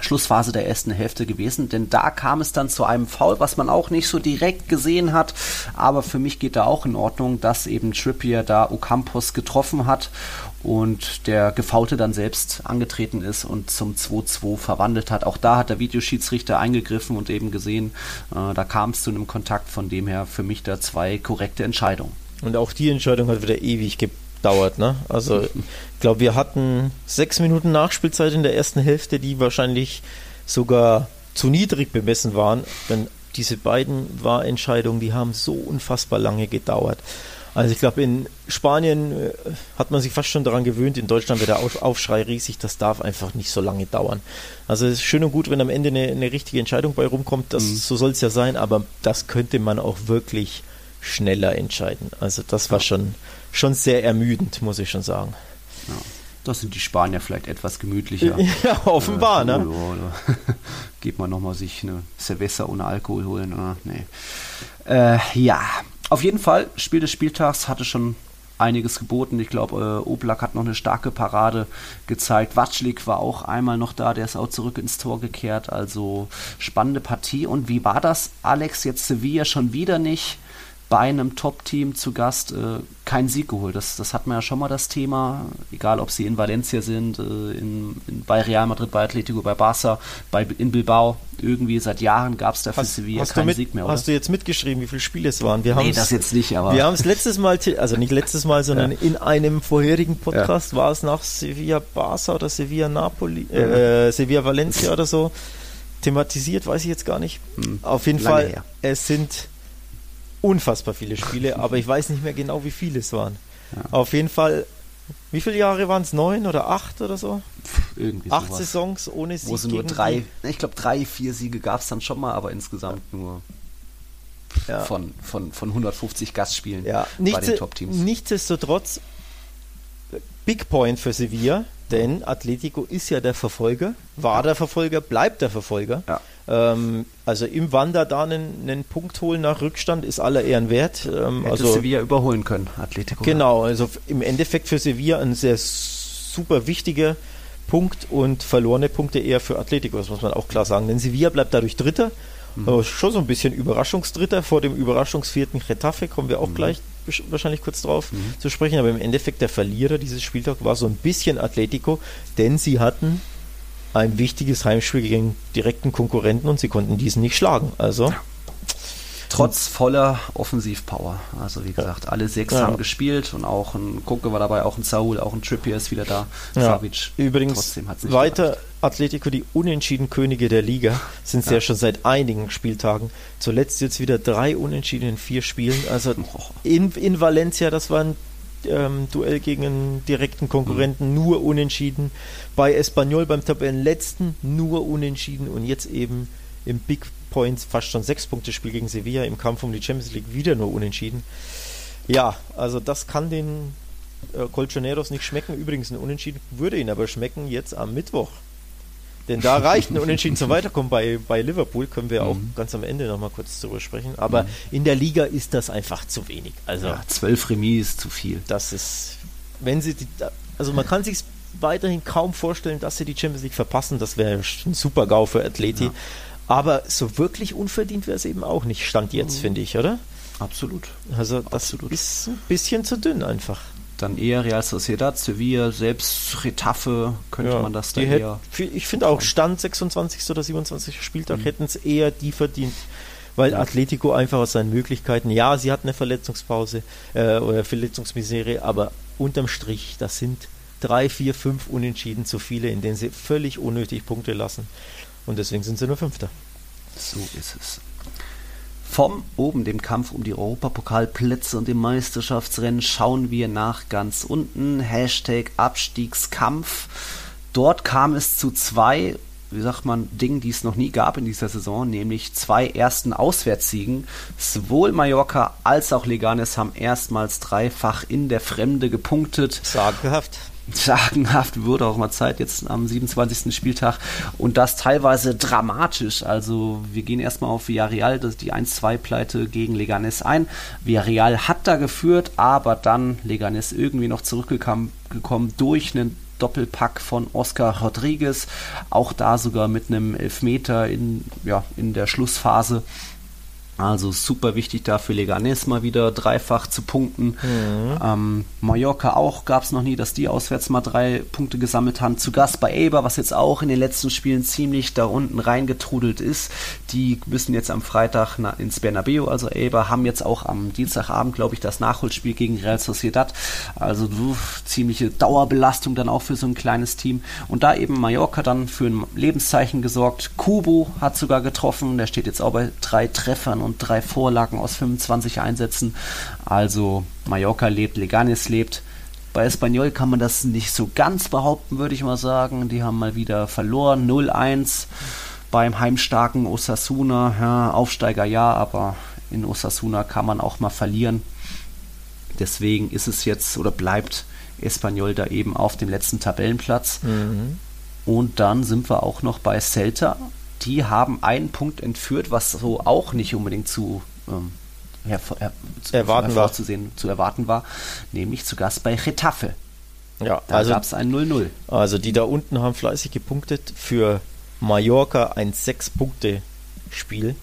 Schlussphase der ersten Hälfte gewesen, denn da kam es dann zu einem Foul, was man auch nicht so direkt gesehen hat, aber für mich geht da auch in Ordnung, dass eben Trippier da Ocampos getroffen hat und der Gefaulte dann selbst angetreten ist und zum 2-2 verwandelt hat. Auch da hat der Videoschiedsrichter eingegriffen und eben gesehen, äh, da kam es zu einem Kontakt, von dem her für mich da zwei korrekte Entscheidungen. Und auch die Entscheidung hat wieder ewig ge dauert. Ne? Also ich glaube, wir hatten sechs Minuten Nachspielzeit in der ersten Hälfte, die wahrscheinlich sogar zu niedrig bemessen waren, denn diese beiden Wahrentscheidungen, die haben so unfassbar lange gedauert. Also ich glaube, in Spanien äh, hat man sich fast schon daran gewöhnt, in Deutschland wird der Aufschrei riesig, das darf einfach nicht so lange dauern. Also es ist schön und gut, wenn am Ende eine, eine richtige Entscheidung bei rumkommt, das, mhm. so soll es ja sein, aber das könnte man auch wirklich schneller entscheiden. Also das war schon, schon sehr ermüdend, muss ich schon sagen. Ja. Das sind die Spanier vielleicht etwas gemütlicher. Ja, offenbar, äh, ne? Oder geht man nochmal sich eine Cerveza ohne Alkohol holen, oder? Nee. Äh, ja, auf jeden Fall, Spiel des Spieltags hatte schon einiges geboten. Ich glaube, äh, Oblak hat noch eine starke Parade gezeigt. Watschlik war auch einmal noch da, der ist auch zurück ins Tor gekehrt. Also spannende Partie. Und wie war das, Alex? Jetzt Sevilla schon wieder nicht bei einem Top-Team zu Gast äh, keinen Sieg geholt. Das, das hatten wir ja schon mal das Thema, egal ob sie in Valencia sind, äh, in, in, bei Real Madrid, bei Atletico, bei Barca, bei, in Bilbao. Irgendwie seit Jahren gab es da für hast, Sevilla hast keinen mit, Sieg mehr. Oder? Hast du jetzt mitgeschrieben, wie viele Spiele es waren? Wir nee, das jetzt nicht, aber. Wir haben es letztes Mal, also nicht letztes Mal, sondern ja. in einem vorherigen Podcast ja. war es nach Sevilla Barca oder Sevilla Napoli, äh, Sevilla Valencia oder so. Thematisiert, weiß ich jetzt gar nicht. Hm. Auf jeden Lange Fall, her. es sind unfassbar viele Spiele, aber ich weiß nicht mehr genau, wie viele es waren. Ja. Auf jeden Fall, wie viele Jahre waren es? Neun oder acht oder so? Irgendwie acht sowas. Saisons ohne Sieg. Wo sie nur drei, ich glaube drei, vier Siege gab es dann schon mal, aber insgesamt nur ja. von, von, von 150 Gastspielen ja. bei den Top-Teams. Nichtsdestotrotz, Big Point für Sevilla, denn Atletico ist ja der Verfolger, war der Verfolger, bleibt der Verfolger. Ja. Ähm, also im Wander da einen, einen, Punkt holen nach Rückstand ist aller Ehren wert. Ähm, Hätte also Sevilla überholen können, Atletico. Genau, also im Endeffekt für Sevilla ein sehr super wichtiger Punkt und verlorene Punkte eher für Atletico, das muss man auch klar sagen. Denn Sevilla bleibt dadurch Dritter. Mhm. schon so ein bisschen Überraschungsdritter vor dem Überraschungsvierten Getafe, kommen wir auch mhm. gleich wahrscheinlich kurz drauf mhm. zu sprechen. Aber im Endeffekt der Verlierer dieses Spieltags war so ein bisschen Atletico, denn sie hatten ein wichtiges Heimspiel gegen direkten Konkurrenten und sie konnten diesen nicht schlagen. Also. Trotz voller Offensivpower. Also wie gesagt, alle sechs ja. haben gespielt und auch ein Kucke war dabei, auch ein Saul, auch ein Trippier ist wieder da. Ja. Savic. Übrigens weiter gereicht. Atletico, die unentschieden Könige der Liga, sind sie ja. ja schon seit einigen Spieltagen. Zuletzt jetzt wieder drei Unentschieden in vier Spielen. Also in, in Valencia, das war ein ähm, Duell gegen einen direkten Konkurrenten, mhm. nur unentschieden. Bei Espanyol beim Tabellenletzten nur unentschieden und jetzt eben im Big Points fast schon sechs Punkte Spiel gegen Sevilla im Kampf um die Champions League wieder nur unentschieden. Ja, also das kann den äh, Colchoneros nicht schmecken. Übrigens ein Unentschieden würde ihn aber schmecken jetzt am Mittwoch denn da reicht ein Unentschieden zum Weiterkommen. Bei, bei Liverpool können wir auch mhm. ganz am Ende nochmal kurz darüber sprechen. Aber mhm. in der Liga ist das einfach zu wenig. Also ja, zwölf Remis ist zu viel. Das ist, wenn sie, die, also man kann sich weiterhin kaum vorstellen, dass sie die Champions League verpassen. Das wäre ein super GAU für Athleti. Ja. Aber so wirklich unverdient wäre es eben auch nicht, Stand jetzt, mhm. finde ich, oder? Absolut. Also das Absolut. ist ein bisschen zu dünn einfach dann eher Real Sociedad, Sevilla, selbst Retafe könnte ja, man das da eher. Ich finde auch Stand 26. oder 27. Spieltag mhm. hätten es eher die verdient, weil ja. Atletico einfach aus seinen Möglichkeiten, ja, sie hat eine Verletzungspause äh, oder Verletzungsmisere, aber unterm Strich, das sind drei, vier, fünf Unentschieden zu viele, in denen sie völlig unnötig Punkte lassen. Und deswegen sind sie nur Fünfter. So ist es. Vom oben dem Kampf um die Europapokalplätze und dem Meisterschaftsrennen schauen wir nach ganz unten. Hashtag Abstiegskampf. Dort kam es zu zwei, wie sagt man, Dingen, die es noch nie gab in dieser Saison, nämlich zwei ersten Auswärtssiegen. Sowohl Mallorca als auch Leganes haben erstmals dreifach in der Fremde gepunktet. Sagenhaft sagenhaft wurde auch mal Zeit jetzt am 27. Spieltag und das teilweise dramatisch. Also wir gehen erstmal auf Villarreal, das die 1-2-Pleite gegen Leganes ein. Villarreal hat da geführt, aber dann Leganes irgendwie noch zurückgekommen durch einen Doppelpack von Oscar Rodriguez, auch da sogar mit einem Elfmeter in, ja, in der Schlussphase. Also super wichtig da für Leganes mal wieder dreifach zu punkten. Mhm. Ähm, Mallorca auch gab es noch nie, dass die auswärts mal drei Punkte gesammelt haben. Zu Gast bei Eber, was jetzt auch in den letzten Spielen ziemlich da unten reingetrudelt ist. Die müssen jetzt am Freitag ins Bernabeu, also Eber, haben jetzt auch am Dienstagabend, glaube ich, das Nachholspiel gegen Real Sociedad. Also uff, ziemliche Dauerbelastung dann auch für so ein kleines Team. Und da eben Mallorca dann für ein Lebenszeichen gesorgt. Kubo hat sogar getroffen, der steht jetzt auch bei drei Treffern und drei Vorlagen aus 25 Einsätzen. Also Mallorca lebt, Leganes lebt. Bei Espanyol kann man das nicht so ganz behaupten, würde ich mal sagen. Die haben mal wieder verloren, 0-1 beim heimstarken Osasuna. Ja, Aufsteiger ja, aber In Osasuna kann man auch mal verlieren. Deswegen ist es jetzt oder bleibt Espanyol da eben auf dem letzten Tabellenplatz. Mhm. Und dann sind wir auch noch bei Celta. Die haben einen Punkt entführt, was so auch nicht unbedingt zu ähm, hervor, her, erwarten war. Zu, sehen, zu erwarten war, nämlich zu Gast bei Retafe. Ja, da also, gab es ein 0-0. Also die da unten haben fleißig gepunktet. Für Mallorca ein 6-Punkte-Spiel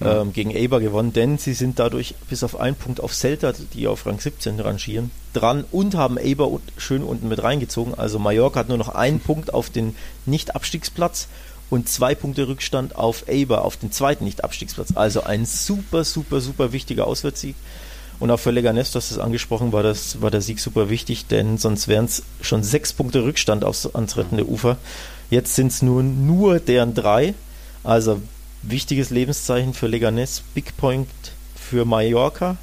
ja. ähm, gegen Eber gewonnen, denn sie sind dadurch bis auf einen Punkt auf Celta, die auf Rang 17 rangieren, dran und haben Eber schön unten mit reingezogen. Also Mallorca hat nur noch einen Punkt auf den Nicht-Abstiegsplatz und zwei Punkte Rückstand auf Eber auf den zweiten Nicht-Abstiegsplatz. Also ein super, super, super wichtiger Auswärtssieg. Und auch für Leganes, du hast es angesprochen, war, das, war der Sieg super wichtig, denn sonst wären es schon sechs Punkte Rückstand aufs, ans rettende Ufer. Jetzt sind es nun nur deren drei. Also wichtiges Lebenszeichen für Leganes, Big Point für Mallorca.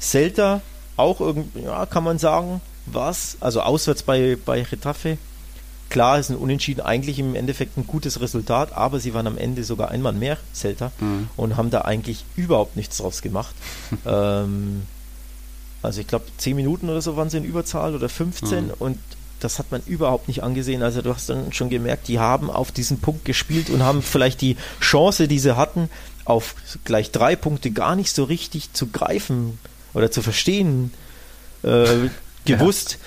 Celta auch irgendwie, ja, kann man sagen, was, also auswärts bei, bei Retafe. Klar, ist ein Unentschieden eigentlich im Endeffekt ein gutes Resultat, aber sie waren am Ende sogar einmal mehr Celta mhm. und haben da eigentlich überhaupt nichts draus gemacht. ähm, also ich glaube, 10 Minuten oder so waren sie in Überzahl oder 15 mhm. und das hat man überhaupt nicht angesehen. Also du hast dann schon gemerkt, die haben auf diesen Punkt gespielt und haben vielleicht die Chance, die sie hatten, auf gleich drei Punkte gar nicht so richtig zu greifen oder zu verstehen äh, gewusst. Ja.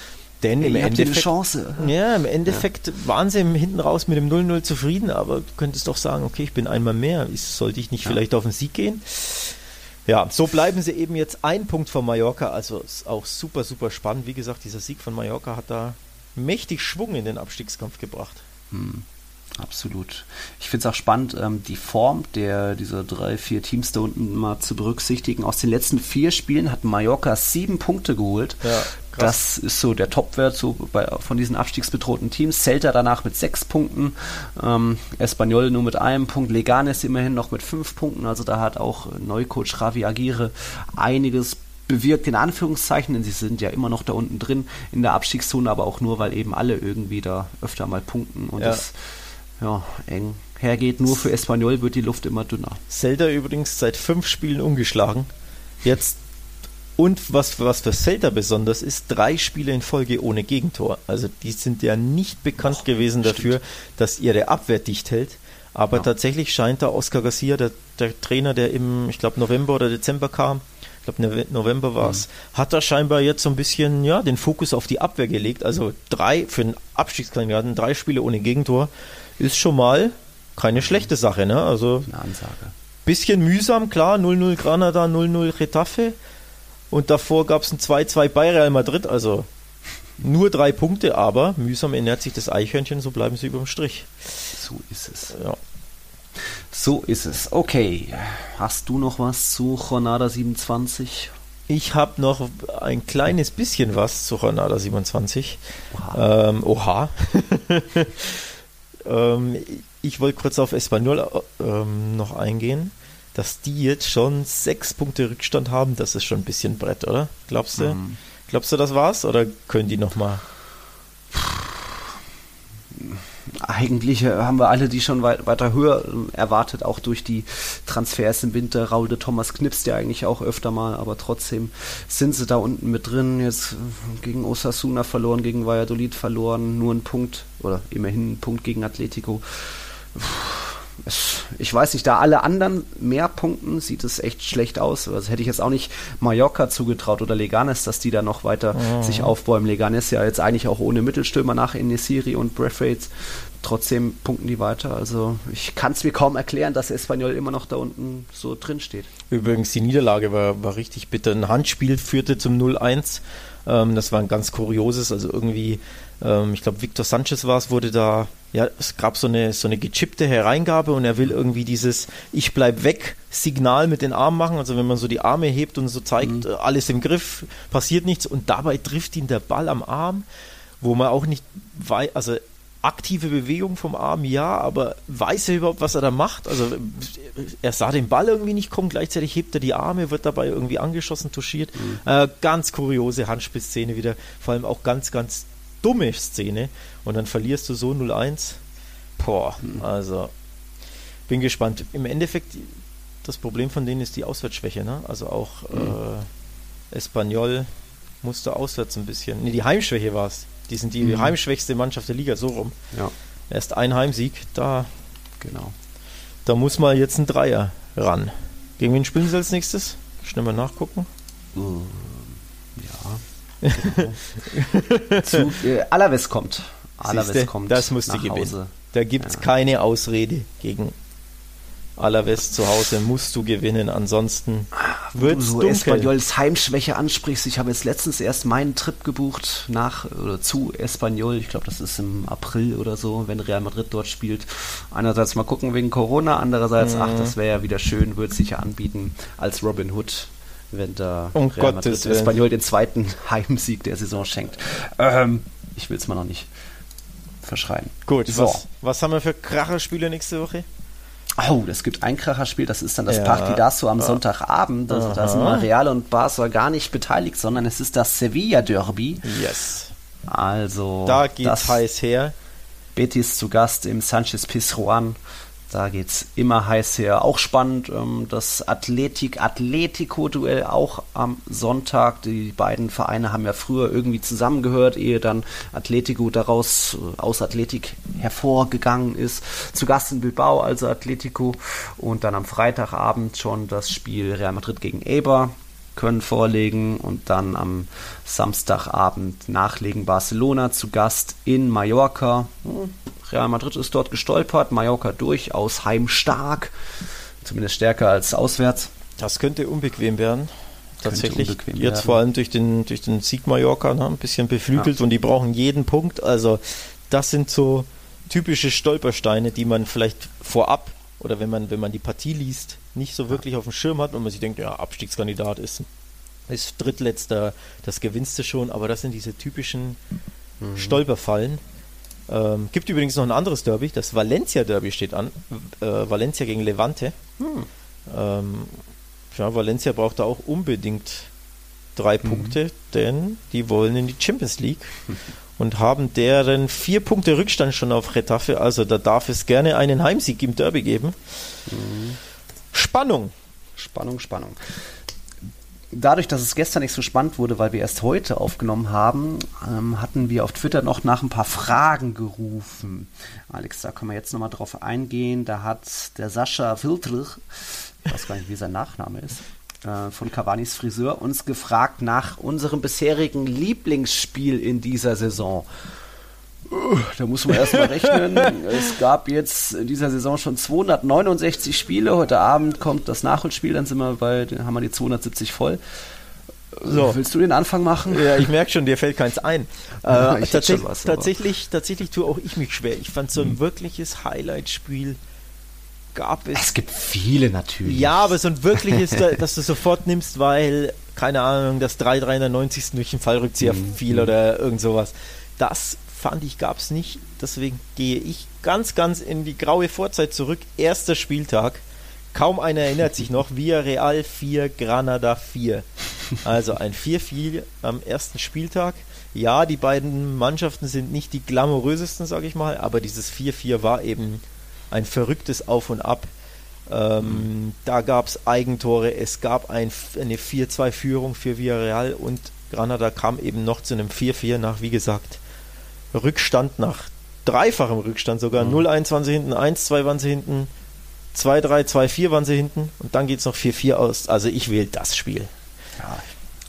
Denn im Endeffekt, Chance. Ja, im Endeffekt ja. waren sie hinten raus mit dem 0-0 zufrieden, aber du könntest doch sagen, okay, ich bin einmal mehr. Sollte ich nicht ja. vielleicht auf den Sieg gehen? Ja, so bleiben sie eben jetzt ein Punkt von Mallorca, also ist auch super, super spannend. Wie gesagt, dieser Sieg von Mallorca hat da mächtig Schwung in den Abstiegskampf gebracht. Hm, absolut. Ich finde es auch spannend, ähm, die Form der dieser drei, vier Teams da unten mal zu berücksichtigen. Aus den letzten vier Spielen hat Mallorca sieben Punkte geholt. Ja, das ist so der Topwert so bei, von diesen abstiegsbedrohten Teams. Celta danach mit sechs Punkten, ähm, Espanyol nur mit einem Punkt, Leganes immerhin noch mit fünf Punkten. Also da hat auch Neucoach Javi Aguirre einiges bewirkt, in Anführungszeichen, denn sie sind ja immer noch da unten drin in der Abstiegszone, aber auch nur, weil eben alle irgendwie da öfter mal punkten und ja. es ja, eng hergeht. Nur für Espanyol wird die Luft immer dünner. Celta übrigens seit fünf Spielen ungeschlagen. Jetzt und was, was für Celta besonders ist, drei Spiele in Folge ohne Gegentor. Also die sind ja nicht bekannt Och, gewesen dafür, stimmt. dass ihre Abwehr dicht hält. Aber ja. tatsächlich scheint da Oscar Garcia, der, der Trainer, der im, ich glaube, November oder Dezember kam, glaube November war es, mhm. hat er scheinbar jetzt so ein bisschen ja, den Fokus auf die Abwehr gelegt. Also drei für einen Abstiegskandidaten, drei Spiele ohne Gegentor, ist schon mal keine schlechte Sache. Ne? Also eine Ansage. Bisschen mühsam, klar, 0-0 Granada, 0-0 Retafe und davor gab es ein 2-2 bei Real Madrid, also nur drei Punkte, aber mühsam ernährt sich das Eichhörnchen, so bleiben sie überm Strich. So ist es. Ja. So ist es. Okay. Hast du noch was zu Jornada 27? Ich habe noch ein kleines bisschen was zu Jornada 27. Oha. Ähm, oha. ähm, ich wollte kurz auf Espanyol ähm, noch eingehen. Dass die jetzt schon sechs Punkte Rückstand haben, das ist schon ein bisschen Brett, oder? Glaubst du? Mhm. Glaubst du, das war's? Oder können die nochmal? eigentlich äh, haben wir alle die schon weit, weiter höher äh, erwartet, auch durch die Transfers im Winter. Raul de Thomas knipst ja eigentlich auch öfter mal, aber trotzdem sind sie da unten mit drin. Jetzt äh, gegen Osasuna verloren, gegen Valladolid verloren, nur ein Punkt oder immerhin ein Punkt gegen Atletico. Es, ich weiß nicht, da alle anderen mehr punkten, sieht es echt schlecht aus. Also hätte ich jetzt auch nicht Mallorca zugetraut oder Leganes, dass die da noch weiter oh. sich aufbäumen. Leganes ja jetzt eigentlich auch ohne Mittelstürmer nach Inesiri und Braithwaite. Trotzdem punkten die weiter. Also ich kann es mir kaum erklären, dass Espanyol immer noch da unten so drin steht. Übrigens, die Niederlage war, war richtig bitter. Ein Handspiel führte zum 0-1. Ähm, das war ein ganz kurioses, also irgendwie ähm, ich glaube, Victor Sanchez war es, wurde da, ja, es gab so eine, so eine gechippte Hereingabe und er will irgendwie dieses Ich bleib weg Signal mit den Armen machen. Also wenn man so die Arme hebt und so zeigt, mhm. Äh, alles im Griff, passiert nichts und dabei trifft ihn der Ball am Arm, wo man auch nicht weiß, also aktive Bewegung vom Arm, ja, aber weiß er überhaupt, was er da macht? Also er sah den Ball irgendwie nicht kommen, gleichzeitig hebt er die Arme, wird dabei irgendwie angeschossen, touchiert. Mhm. Äh, ganz kuriose Handspielszene wieder, vor allem auch ganz, ganz dumme Szene und dann verlierst du so 0-1. Boah, hm. also bin gespannt. Im Endeffekt, das Problem von denen ist die Auswärtsschwäche. Ne? Also auch äh, Espanyol musste auswärts ein bisschen. Nee, die Heimschwäche war es. Die sind die Mhm. heimschwächste Mannschaft der Liga, so rum. Ja, Erst ein Heimsieg, da, genau. da muss mal jetzt ein Dreier ran. Gegen wen spielen sie als nächstes? Schnell mal nachgucken. Ja. Genau. Zu, äh, Alaves kommt. Alaves Siehste, kommt. das musst du gewinnen. Hause. Da gibt es Ja. keine Ausrede gegen Alaves zu Hause. Musst du gewinnen, ansonsten wird du es so dunkel. Espanyols Heimschwäche ansprichst. Ich habe jetzt letztens erst meinen Trip gebucht nach oder zu Espanyol. Ich glaube, das ist im April oder so, wenn Real Madrid dort spielt. Einerseits mal gucken wegen Corona, andererseits, Mhm. ach, das wäre ja wieder schön, würde sich ja anbieten als Robin Hood, wenn da Um Real Gottes Madrid. Espanyol den zweiten Heimsieg der Saison schenkt. Ähm, ich will es mal noch nicht verschreien. Gut, So. was, was haben wir für Kracherspiele nächste Woche? Oh, es gibt ein Kracherspiel, das ist dann das Ja. Partidazo am Sonntagabend. Also, da sind mal Real und Barca gar nicht beteiligt, sondern es ist das Sevilla-Derby. Yes. Also Da geht's das heiß her. Betis zu Gast im Sanchez Pizjuan. Da geht's immer heiß her. Auch spannend, ähm, das Athletik-Atletico-Duell auch am Sonntag. Die beiden Vereine haben ja früher irgendwie zusammengehört, ehe dann Atletico daraus äh, aus Athletik hervorgegangen ist. Zu Gast in Bilbao, also Atletico. Und dann am Freitagabend schon das Spiel Real Madrid gegen Eber können vorlegen und dann am Samstagabend nachlegen Barcelona zu Gast in Mallorca. Hm, Real Madrid ist dort gestolpert, Mallorca durchaus heimstark, zumindest stärker als auswärts. Das könnte unbequem werden. Tatsächlich. unbequem Jetzt werden. vor allem durch den, durch den Sieg Mallorca ne, ein bisschen beflügelt und die brauchen jeden Punkt. Also das sind so typische Stolpersteine, die man vielleicht vorab oder wenn man, wenn man die Partie liest, nicht so wirklich auf dem Schirm hat und man sich denkt, ja, Abstiegskandidat ist, ist drittletzter, das gewinnst du schon, aber das sind diese typischen Stolperfallen. Ähm, gibt übrigens noch ein anderes Derby, das Valencia-Derby steht an. Äh, Valencia gegen Levante. Ähm, ja, Valencia braucht da auch unbedingt drei Punkte, denn die wollen in die Champions League und haben deren vier Punkte Rückstand schon auf Retafe. Also da darf es gerne einen Heimsieg im Derby geben. Spannung. Spannung, Spannung. Dadurch, dass es gestern nicht so spannend wurde, weil wir erst heute aufgenommen haben, ähm, hatten wir auf Twitter noch nach ein paar Fragen gerufen. Alex, da können wir jetzt nochmal drauf eingehen. Da hat der Sascha Filtrich, ich weiß gar nicht, wie sein Nachname ist, äh, von Cavanis Friseur, uns gefragt nach unserem bisherigen Lieblingsspiel in dieser Saison. Da muss man erstmal rechnen. es gab jetzt in dieser Saison schon 269 Spiele. Heute Abend kommt das Nachholspiel, dann sind wir bei, dann haben wir die 270 voll. So. Willst du den Anfang machen? Ja, ich merke schon, dir fällt keins ein. Ja, Äh, hätte schon tatsächlich, was, tatsächlich, tatsächlich tue auch ich mich schwer. Ich fand so ein wirkliches Highlight-Spiel gab es Es gibt viele natürlich. Ja, aber so ein wirkliches, da- dass du sofort nimmst, weil, keine Ahnung, das 3-390 durch den Fallrückzieher Mhm. fiel oder irgend sowas. Das fand ich, gab es nicht. Deswegen gehe ich ganz, ganz in die graue Vorzeit zurück. Erster Spieltag. Kaum einer erinnert sich noch. Villarreal 4, Granada 4. Also ein 4-4 am ersten Spieltag. Ja, die beiden Mannschaften sind nicht die glamourösesten, sage ich mal, aber dieses 4-4 war eben ein verrücktes Auf und Ab. Ähm, Da gab es Eigentore, es gab ein, eine 4-2-Führung für Villarreal und Granada kam eben noch zu einem 4-4 nach, wie gesagt, Rückstand, nach dreifachem Rückstand sogar. 0-1 waren sie hinten, 1-2 waren sie hinten, 2-3, 2-4 waren sie hinten und dann geht es noch 4-4 aus. Also ich wähle das Spiel.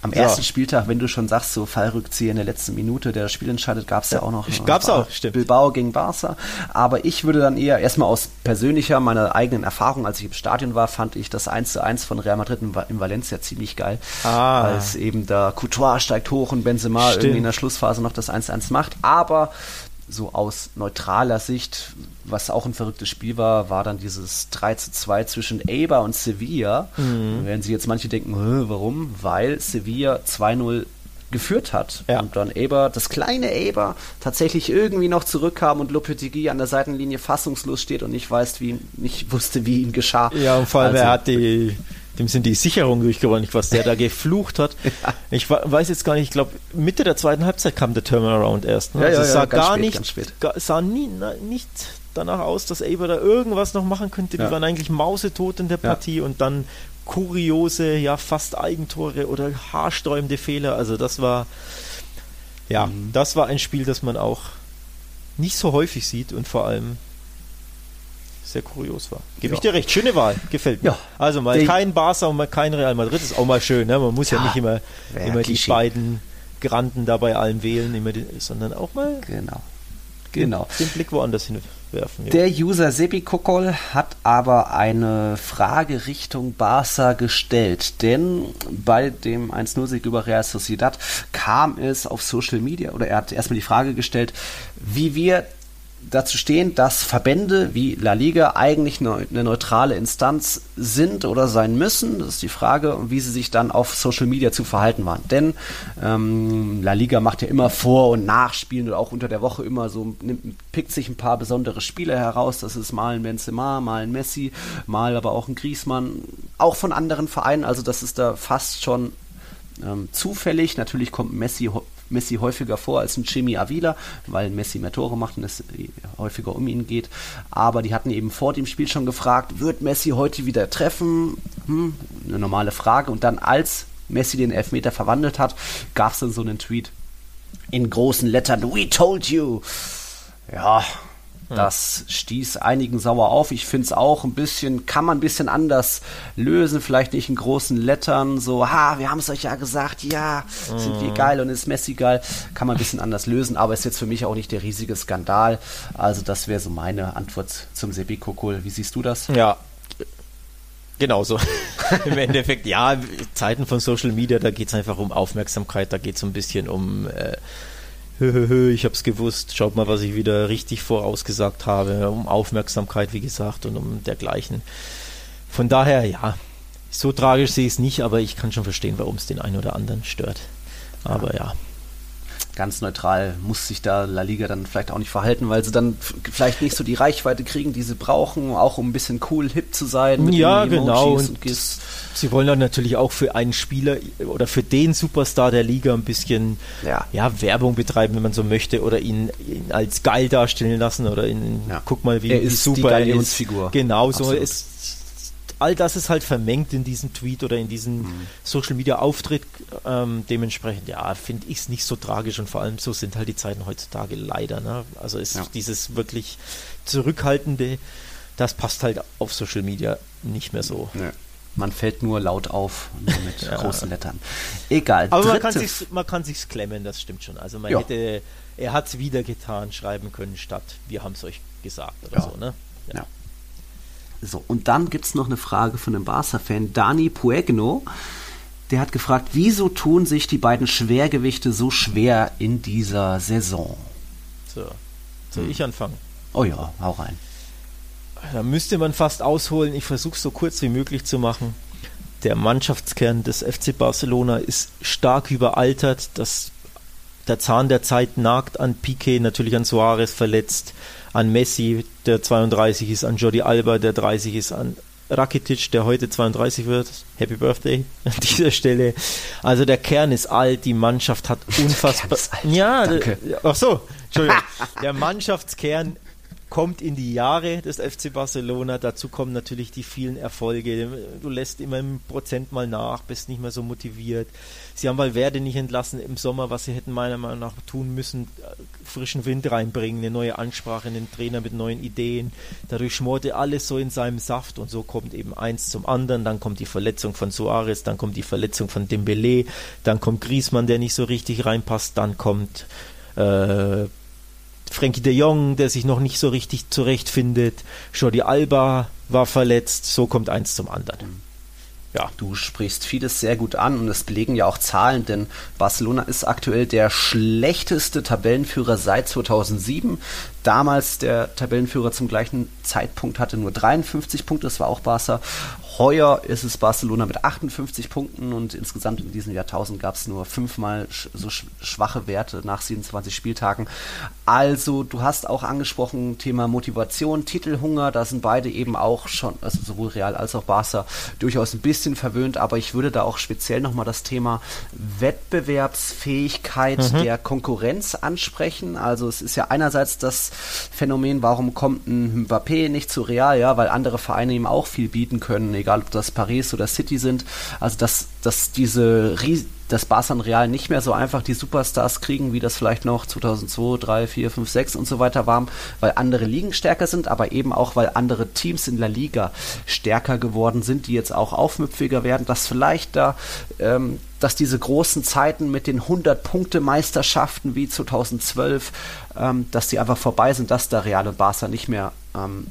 Am Ja. ersten Spieltag, wenn du schon sagst, so Fallrückzieher in der letzten Minute, der das Spiel entscheidet, gab es ja, auch noch. Äh, gab's Bar- auch, stimmt. Bilbao gegen Barca. Aber ich würde dann eher erstmal aus persönlicher, meiner eigenen Erfahrung, als ich im Stadion war, fand ich das 1 zu 1 von Real Madrid in, in Valencia ziemlich geil. Ah. Als eben da Courtois steigt hoch und Benzema Stimmt. irgendwie in der Schlussphase noch das 1 zu 1 macht. Aber so aus neutraler Sicht, was auch ein verrücktes Spiel war, war dann dieses 3 zu 2 zwischen Eibar und Sevilla. Mhm. Werden sich jetzt manche denken, "Hä, warum? Weil Sevilla 2-0 geführt hat. Ja. Und dann Eber, das kleine Eber, tatsächlich irgendwie noch zurückkam und Lopetegui an der Seitenlinie fassungslos steht und nicht weiß, wie nicht wusste, wie ihm geschah. Ja, und vor allem, Also, er hat die, dem sind die Sicherungen durchgeräumt, was der da geflucht hat. Ich weiß jetzt gar nicht, ich glaube, Mitte der zweiten Halbzeit kam der Turnaround erst. Ne? Ja, ja, also es ja, sah ganz gar spät, nicht, sah nie, na, nicht danach aus, dass Eber da irgendwas noch machen könnte. Ja. Die waren eigentlich mausetot in der Ja. Partie und dann kuriose, ja fast Eigentore oder haarsträubende Fehler. Also das war, ja, Mhm. das war ein Spiel, das man auch nicht so häufig sieht und vor allem sehr kurios war. Gebe ich Ja. dir recht, schöne Wahl, gefällt mir. Ja. Also mal kein Barca und mal kein Real Madrid ist auch mal schön. Ne? Man muss ja, Ja, nicht immer, immer die Klischee. beiden Granden da bei allem wählen, immer die, sondern auch mal Genau. Genau. den Blick woanders hinwerfen. Ja. Der User Sebi Kokol hat aber eine Frage Richtung Barca gestellt, denn bei dem 1-0-Sieg über Real Sociedad kam es auf Social Media, oder er hat erstmal die Frage gestellt, wie wir dazu stehen, dass Verbände wie La Liga eigentlich eine neutrale Instanz sind oder sein müssen. Das ist die Frage, und wie sie sich dann auf Social Media zu verhalten waren. Denn ähm, La Liga macht ja immer Vor- und Nachspielen oder auch unter der Woche immer so, nimmt, pickt sich ein paar besondere Spieler heraus. Das ist mal ein Benzema, mal ein Messi, mal aber auch ein Griezmann, auch von anderen Vereinen. Also das ist da fast schon ähm, zufällig. Natürlich kommt Messi, Messi häufiger vor als ein Jimmy Avila, weil Messi mehr Tore macht und es häufiger um ihn geht. Aber die hatten eben vor dem Spiel schon gefragt, wird Messi heute wieder treffen? Hm, eine normale Frage. Und dann, als Messi den Elfmeter verwandelt hat, gab es dann so einen Tweet in großen Lettern, We told you. Ja, das stieß einigen sauer auf. Ich finde es auch ein bisschen, kann man ein bisschen anders lösen, vielleicht nicht in großen Lettern, so, ha, wir haben es euch ja gesagt, ja, sind wir geil und ist Messi geil, kann man ein bisschen anders lösen, aber ist jetzt für mich auch nicht der riesige Skandal. Also das wäre so meine Antwort zum Sebi Kokol. Wie siehst du das? Ja, genauso. Im Endeffekt, ja, Zeiten von Social Media, da geht es einfach um Aufmerksamkeit, da geht es so ein bisschen um, äh, hö, hö, hö, ich hab's gewusst, schaut mal, was ich wieder richtig vorausgesagt habe, um Aufmerksamkeit, wie gesagt, und um dergleichen. Von daher, ja, so tragisch sehe ich es nicht, aber ich kann schon verstehen, warum es den einen oder anderen stört. Aber ja. Ganz neutral muss sich da La Liga dann vielleicht auch nicht verhalten, weil sie dann vielleicht nicht so die Reichweite kriegen, die sie brauchen, auch um ein bisschen cool, hip zu sein. mit Ja, genau. Und Und sie wollen dann natürlich auch für einen Spieler oder für den Superstar der Liga ein bisschen Ja. ja, Werbung betreiben, wenn man so möchte, oder ihn, ihn als geil darstellen lassen oder ihn, Ja. guck mal, wie, Er wie ist die super er ist. Genau, so ist all das ist halt vermengt in diesem Tweet oder in diesem Mhm. Social Media Auftritt. Ähm, dementsprechend, ja, finde ich es nicht so tragisch und vor allem so sind halt die Zeiten heutzutage leider. Ne? Also ist Ja. dieses wirklich zurückhaltende, das passt halt auf Social Media nicht mehr so. Nö. Man fällt nur laut auf, nur mit Ja. großen Lettern. Egal. Aber man kann sich's, man kann sich's klemmen, das stimmt schon. Also man Ja. hätte, er hat es wieder getan, schreiben können, statt wir haben es euch gesagt oder so, ne? Ja. So, und dann gibt es noch eine Frage von einem Barca-Fan, Dani Puegno. Der hat gefragt, wieso tun sich die beiden Schwergewichte so schwer in dieser Saison? So. Soll ich anfangen? Oh ja, hau rein. Da müsste man fast ausholen. Ich versuche es so kurz wie möglich zu machen. Der Mannschaftskern des FC Barcelona ist stark überaltert. Das, der Zahn der Zeit nagt an Piqué, natürlich an Suarez verletzt, an Messi, der 32 ist, an Jordi Alba, der 30 ist, an Rakitic, der heute 32 wird. Happy Birthday an dieser Stelle. Also der Kern ist alt, die Mannschaft hat unfassbar. Ja, Danke. ach so, Entschuldigung. Der Mannschaftskern kommt in die Jahre des FC Barcelona. Dazu kommen natürlich die vielen Erfolge. Du lässt immer im Prozent mal nach, bist nicht mehr so motiviert. Sie haben Valverde nicht entlassen im Sommer, was sie hätten meiner Meinung nach tun müssen. Frischen Wind reinbringen, eine neue Ansprache, einen Trainer mit neuen Ideen. Dadurch schmorte alles so in seinem Saft und so kommt eben eins zum anderen. Dann kommt die Verletzung von Suarez, dann kommt die Verletzung von Dembele, dann kommt Griezmann, der nicht so richtig reinpasst, dann kommt äh, Frankie de Jong, der sich noch nicht so richtig zurechtfindet. Jordi Alba war verletzt. So kommt eins zum anderen. Ja. Du sprichst vieles sehr gut an und das belegen ja auch Zahlen, denn Barcelona ist aktuell der schlechteste Tabellenführer seit 2007. Damals der Tabellenführer zum gleichen Zeitpunkt hatte nur 53 Punkte, das war auch Barca. Heuer ist es Barcelona mit 58 Punkten und insgesamt in diesem Jahrtausend gab es nur fünfmal sch so sch schwache Werte nach 27 Spieltagen. Also, du hast auch angesprochen, Thema Motivation, Titelhunger, da sind beide eben auch schon, also sowohl Real als auch Barca, durchaus ein bisschen bisschen verwöhnt, aber ich würde da auch speziell nochmal das Thema Wettbewerbsfähigkeit mhm. der Konkurrenz ansprechen. Also es ist ja einerseits das Phänomen, warum kommt ein Mbappé nicht zu Real, ja, weil andere Vereine ihm auch viel bieten können, egal ob das Paris oder City sind. Also dass, dass diese dass Barca und Real nicht mehr so einfach die Superstars kriegen, wie das vielleicht noch 2002, 3, 4, 5, 6 und so weiter war, weil andere Ligen stärker sind, aber eben auch, weil andere Teams in der Liga stärker geworden sind, die jetzt auch aufmüpfiger werden, dass vielleicht da ähm, dass diese großen Zeiten mit den 100-Punkte-Meisterschaften wie 2012, ähm, dass die einfach vorbei sind, dass da Real und Barca nicht mehr ähm,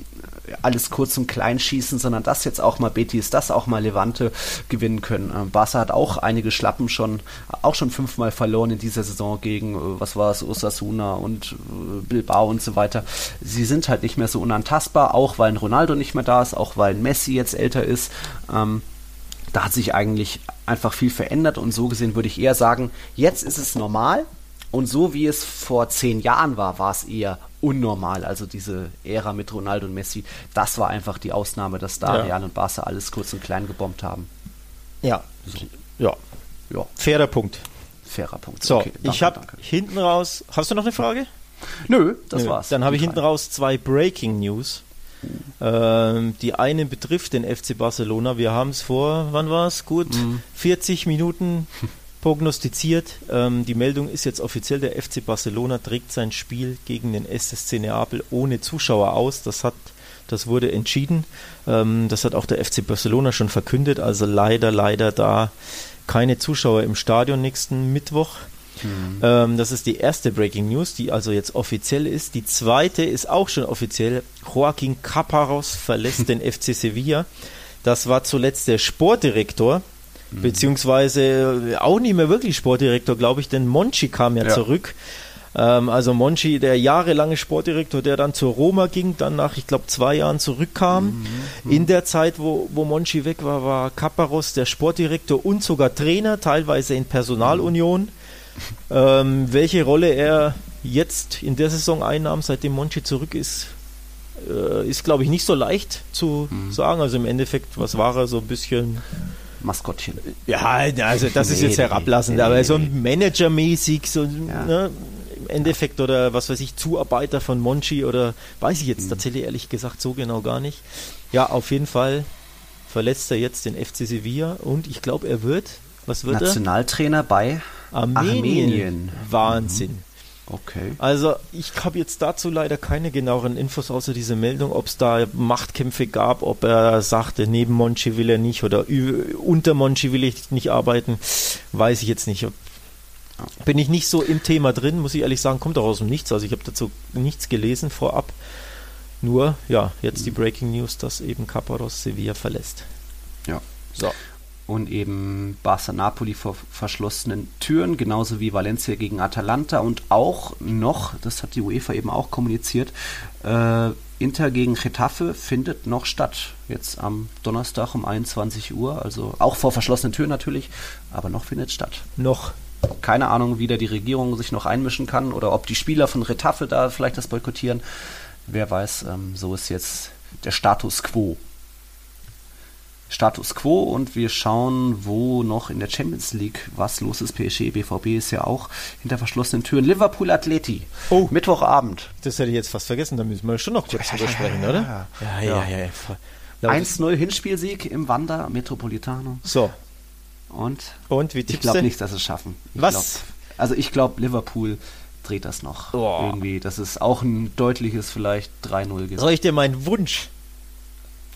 alles kurz und klein schießen, sondern dass jetzt auch mal Betis, dass auch mal Levante gewinnen können. Ähm, Barca hat auch einige Schlappen schon, auch schon fünfmal verloren in dieser Saison gegen, äh, was war es, Osasuna und äh, Bilbao und so weiter. Sie sind halt nicht mehr so unantastbar, auch weil ein Ronaldo nicht mehr da ist, auch weil ein Messi jetzt älter ist. Ähm, da hat sich eigentlich einfach viel verändert und so gesehen würde ich eher sagen, jetzt ist es normal und so wie es vor zehn Jahren war, war es eher unnormal. Also diese Ära mit Ronaldo und Messi, das war einfach die Ausnahme, dass da ja. Real und Barca alles kurz und klein gebombt haben. Ja, so. ja, ja. Fairer Punkt. Fairer Punkt. So, okay, danke, ich habe hinten raus. Hast du noch eine Frage? Nö, das Nö. war's. Dann habe ich hinten raus zwei Breaking News. Ähm, die eine betrifft den FC Barcelona. Wir haben es vor, wann war es? Gut, mhm. 40 Minuten prognostiziert. Ähm, die Meldung ist jetzt offiziell, der FC Barcelona trägt sein Spiel gegen den SSC Neapel ohne Zuschauer aus. Das hat das wurde entschieden. Ähm, das hat auch der FC Barcelona schon verkündet. Also leider, leider da keine Zuschauer im Stadion nächsten Mittwoch. Mhm. Ähm, das ist die erste Breaking News, die also jetzt offiziell ist. Die zweite ist auch schon offiziell. Joaquin Caparros verlässt den FC Sevilla. Das war zuletzt der Sportdirektor, mhm. beziehungsweise auch nicht mehr wirklich Sportdirektor, glaube ich, denn Monchi kam ja, ja. zurück. Ähm, also Monchi, der jahrelange Sportdirektor, der dann zur Roma ging, dann nach, ich glaube, zwei Jahren zurückkam. Mhm. mhm. In der Zeit, wo, wo Monchi weg war, war Caparros der Sportdirektor und sogar Trainer, teilweise in Personalunion. Ähm, welche Rolle er jetzt in der Saison einnahm, seitdem Monchi zurück ist, äh, ist, glaube ich, nicht so leicht zu mhm. sagen. Also im Endeffekt, was war er so ein bisschen. Maskottchen. Ja, also das nee, ist jetzt herablassend, nee, aber nee, so Managermäßig, so ja. ne, im Endeffekt oder was weiß ich, Zuarbeiter von Monchi oder weiß ich jetzt mhm. tatsächlich ehrlich gesagt so genau gar nicht. Ja, auf jeden Fall verletzt er jetzt den FC Sevilla und ich glaube, er wird, was wird Nationaltrainer er? bei Armenien. Armenien. Wahnsinn. Mhm. Okay. Also ich habe jetzt dazu leider keine genaueren Infos außer diese Meldung, ob es da Machtkämpfe gab, ob er sagte, neben Monchi will er nicht oder unter Monchi will ich nicht arbeiten, weiß ich jetzt nicht. Bin ich nicht so im Thema drin, muss ich ehrlich sagen, kommt auch aus dem Nichts. Also ich habe dazu nichts gelesen vorab. Nur, ja, jetzt die Breaking News, dass eben Caparos Sevilla verlässt. Ja. So und eben Barca Napoli vor verschlossenen Türen, genauso wie Valencia gegen Atalanta und auch noch, das hat die UEFA eben auch kommuniziert, äh, Inter gegen Getafe findet noch statt. Jetzt am Donnerstag um 21 Uhr, also auch vor verschlossenen Türen natürlich, aber noch findet statt. Noch. Keine Ahnung, wie da die Regierung sich noch einmischen kann oder ob die Spieler von Retafe da vielleicht das boykottieren. Wer weiß, ähm, so ist jetzt der Status quo. Status quo und wir schauen, wo noch in der Champions League was los ist. PSG, BVB ist ja auch hinter verschlossenen Türen. Liverpool Atleti. Oh. Mittwochabend. Das hätte ich jetzt fast vergessen, da müssen wir schon noch kurz drüber sprechen, oder? Ja, ja, ja. ja, ja. 1-0 Hinspielsieg im Wander Metropolitano. So. Und? Und wie Ich glaube nicht, dass es schaffen. Ich was? Glaub, also ich glaube, Liverpool dreht das noch. Oh. Irgendwie, dass es auch ein deutliches vielleicht 3-0 gibt. Soll ich dir meinen Wunsch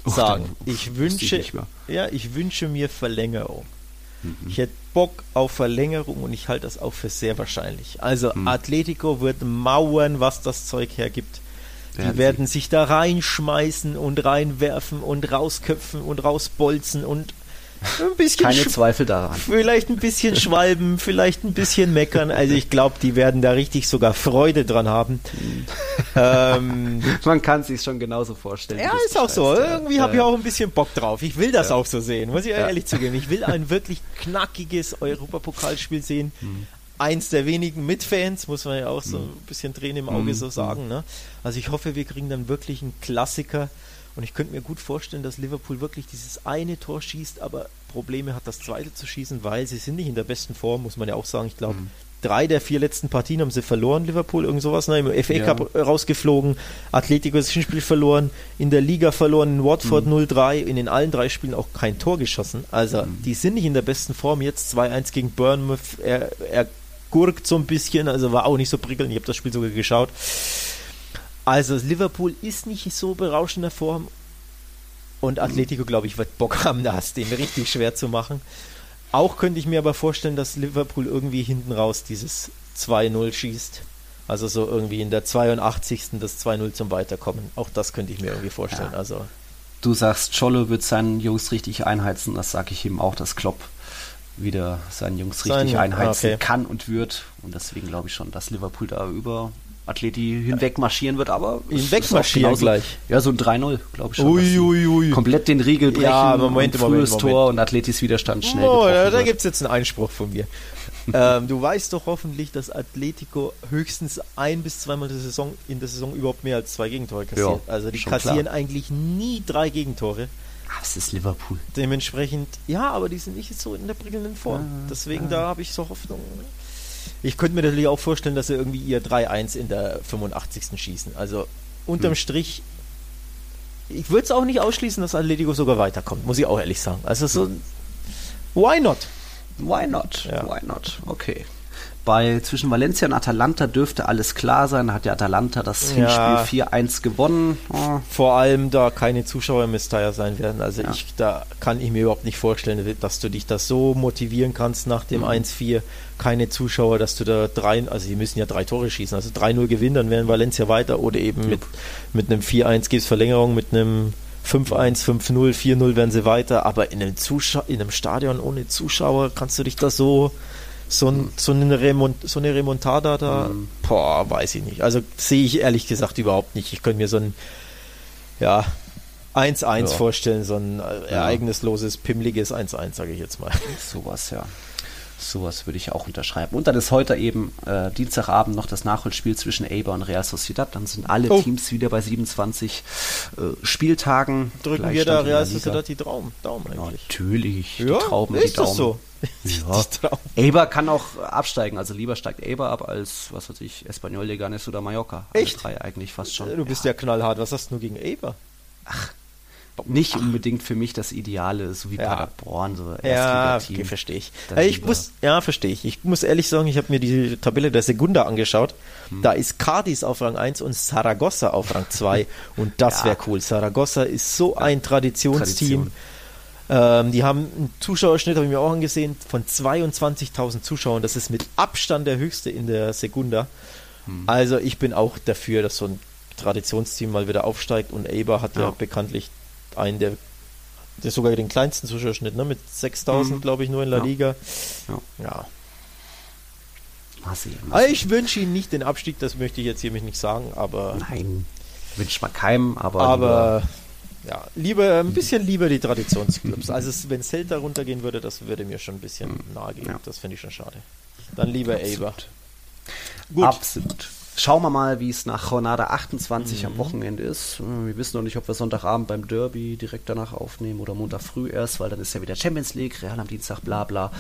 sagen. Och, ich wünsche, ich ja, ich wünsche mir Verlängerung. Mhm. Ich hätte Bock auf Verlängerung und ich halte das auch für sehr wahrscheinlich. Also mhm. Atletico wird mauern, was das Zeug hergibt. Die werden sich da reinschmeißen und reinwerfen und rausköpfen und rausbolzen und ein bisschen Keine Zweifel daran. Vielleicht ein bisschen schwalben, vielleicht ein bisschen meckern. Also ich glaube, die werden da richtig sogar Freude dran haben. ähm, Man kann sich schon genauso vorstellen. Ja, ist auch so. Ja. Irgendwie habe ich auch ein bisschen Bock drauf. Ich will das ja. auch so sehen, muss ich ja. ehrlich zugeben. Ich will ein wirklich knackiges Europapokalspiel sehen. Hm. Eins der wenigen mit Fans, muss man ja auch so hm. ein bisschen drehen im Auge hm. so sagen. Ne? Also ich hoffe, wir kriegen dann wirklich einen Klassiker Und ich könnte mir gut vorstellen, dass Liverpool wirklich dieses eine Tor schießt, aber Probleme hat, das zweite zu schießen, weil sie sind nicht in der besten Form, muss man ja auch sagen. Ich glaube, mhm. drei der vier letzten Partien haben sie verloren, Liverpool, irgend sowas, ne? im FA Cup ja. rausgeflogen, Atletico ist ein Spiel verloren, in der Liga verloren, in Watford mhm. 0-3, in den allen drei Spielen auch kein Tor geschossen. Also, mhm. die sind nicht in der besten Form. Jetzt 2-1 gegen Bournemouth, er, er gurkt so ein bisschen, also war auch nicht so prickelnd. Ich habe das Spiel sogar geschaut. Also Liverpool ist nicht so berauschender Form und Atletico, glaube ich, wird Bock haben, das den richtig schwer zu machen. Auch könnte ich mir aber vorstellen, dass Liverpool irgendwie hinten raus dieses 2-0 schießt. Also so irgendwie in der 82. das 2-0 zum Weiterkommen. Auch das könnte ich mir irgendwie vorstellen. Ja. Also du sagst, Scholle wird seinen Jungs richtig einheizen. Das sage ich ihm auch, dass Klopp wieder seinen Jungs richtig Sein, einheizen okay. kann und wird. Und deswegen glaube ich schon, dass Liverpool da über Atleti hinweg marschieren wird, aber hinweg marschieren gleich. Ja, so ein 3-0, glaube ich schon. Ui, ui, ui. Komplett den Riegel brechen, ja, Moment, frühes Moment, Moment. Tor und Atletis Widerstand schnell Oh, da, da gibt es jetzt einen Einspruch von mir. ähm, du weißt doch hoffentlich, dass Atletico höchstens ein bis zweimal der Saison, in der Saison überhaupt mehr als zwei Gegentore kassiert. Ja, also die kassieren klar. eigentlich nie drei Gegentore. Ah, es ist Liverpool. Dementsprechend, ja, aber die sind nicht so in der prickelnden Form. Ja, Deswegen, ja. da habe ich so Hoffnung. Ich könnte mir natürlich auch vorstellen, dass sie irgendwie ihr 3-1 in der 85. schießen. Also unterm hm. Strich, ich würde es auch nicht ausschließen, dass Atletico sogar weiterkommt, muss ich auch ehrlich sagen. Also so, why not? Why not? Ja. Why not? Okay bei zwischen Valencia und Atalanta dürfte alles klar sein. Da hat ja Atalanta das ja. Hinspiel 4-1 gewonnen. Oh. Vor allem, da keine Zuschauer im Mestalla sein werden. Also ja. ich, da kann ich mir überhaupt nicht vorstellen, dass du dich das so motivieren kannst nach dem mhm. 1-4. Keine Zuschauer, dass du da drei, also die müssen ja drei Tore schießen. Also 3-0 gewinnen, dann wären Valencia weiter. Oder eben mit, mit einem 4-1 gibt es Verlängerung, mit einem 5-1, 5-0, 4-0 werden sie weiter. Aber in einem, Zuschau in einem Stadion ohne Zuschauer kannst du dich da so so, ein, so, eine, Remont, so eine Remontada da, mhm. boah, weiß ich nicht. Also sehe ich ehrlich gesagt überhaupt nicht. Ich könnte mir so ein, ja, 1-1 ja. vorstellen, so ein äh, ereignisloses, pimmliges 1-1, sage ich jetzt mal. Sowas, ja. Sowas würde ich auch unterschreiben. Und dann ist heute eben äh, Dienstagabend noch das Nachholspiel zwischen Eibar und Real Sociedad. Dann sind alle oh. Teams wieder bei 27 äh, Spieltagen. Drücken wir da Real Sociedad die Daumen, Daumen eigentlich. Natürlich, ja, die Trauben, ist die Daumen. Das so? Ja. Eber kann auch absteigen, also lieber steigt Eber ab als, was weiß ich, Espanyol, Leganes oder Mallorca. Echt? Alle drei eigentlich fast schon. Du bist ja, ja knallhart, was hast du nur gegen Eber? Ach, nicht unbedingt für mich das Ideale, so wie ja. Paderborn, so Ja, okay, verstehe ich. Also ich muss, ja, verstehe ich. Ich muss ehrlich sagen, ich habe mir die Tabelle der Segunda angeschaut. Hm. Da ist Cadiz auf Rang 1 und Saragossa auf Rang 2 und das ja. wäre cool. Saragossa ist so ein Traditionsteam. Tradition. Ähm, die haben einen Zuschauerschnitt, habe ich mir auch angesehen, von 22.000 Zuschauern. Das ist mit Abstand der höchste in der Segunda. Hm. Also ich bin auch dafür, dass so ein Traditionsteam mal wieder aufsteigt und Eber hat ja, ja bekanntlich einen der, der sogar den kleinsten Zuschauerschnitt, ne? mit 6000 mhm. glaube ich nur in La ja. Liga. Ja. ja. Mal sehen, mal also ich wünsche Ihnen nicht den Abstieg, das möchte ich jetzt hier mich nicht sagen, aber. Nein, wünscht man keinem, aber. Aber ja, lieber ein bisschen lieber die Traditionsclubs. Also wenn Celta runtergehen würde, das würde mir schon ein bisschen mhm. nahe gehen. Ja. Das finde ich schon schade. Dann lieber Absolut. Gut. Absolut. Schauen wir mal, wie es nach Jornada 28 mhm. am Wochenende ist. Hm, wir wissen noch nicht, ob wir Sonntagabend beim Derby direkt danach aufnehmen oder Montag früh erst, weil dann ist ja wieder Champions League, Real am Dienstag, bla bla.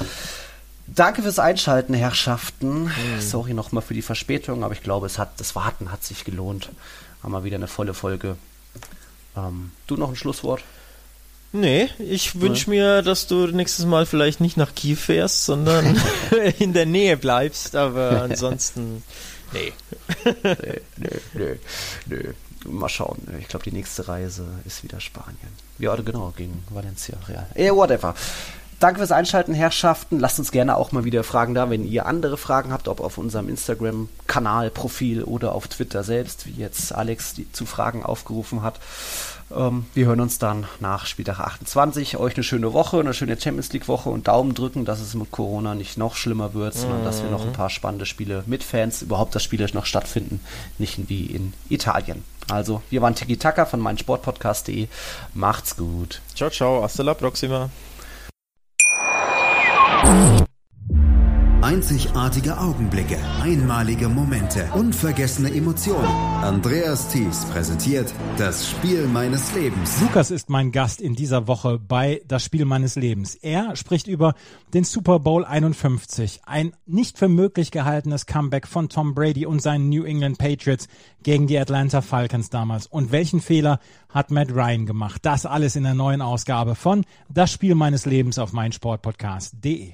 Danke fürs Einschalten, Herrschaften. Mhm. Sorry nochmal für die Verspätung, aber ich glaube, es hat, das Warten hat sich gelohnt. Haben wir wieder eine volle Folge ähm, du noch ein Schlusswort? Nee, ich wünsche mir, dass du nächstes Mal vielleicht nicht nach Kiew fährst, sondern in der Nähe bleibst, aber ansonsten, nee. nee, nee, nee, nee. Mal schauen. Ich glaube, die nächste Reise ist wieder Spanien. Ja, genau, gegen Valencia Real. Eh, whatever. Danke fürs Einschalten, Herrschaften. Lasst uns gerne auch mal wieder Fragen da, wenn ihr andere Fragen habt, ob auf unserem Instagram-Kanal, Profil oder auf Twitter selbst, wie jetzt Alex die, zu Fragen aufgerufen hat. Ähm, wir hören uns dann nach Spieltag 28. Euch eine schöne Woche, eine schöne Champions League-Woche und Daumen drücken, dass es mit Corona nicht noch schlimmer wird, sondern dass wir noch ein mhm. paar spannende Spiele mit Fans, überhaupt das Spiele noch stattfinden, nicht wie in Italien. Also, wir waren Tiki Taka von meinsportpodcast.de. Macht's gut. Ciao, ciao. Hasta la próxima. Einzigartige Augenblicke, einmalige Momente, unvergessene Emotionen. Andreas Thies präsentiert das Spiel meines Lebens. Lukas ist mein Gast in dieser Woche bei Das Spiel meines Lebens. Er spricht über den Super Bowl 51, ein nicht für möglich gehaltenes Comeback von Tom Brady und seinen New England Patriots gegen die Atlanta Falcons damals. Und welchen Fehler hat Matt Ryan gemacht? Das alles in der neuen Ausgabe von Das Spiel meines Lebens auf meinsportpodcast.de.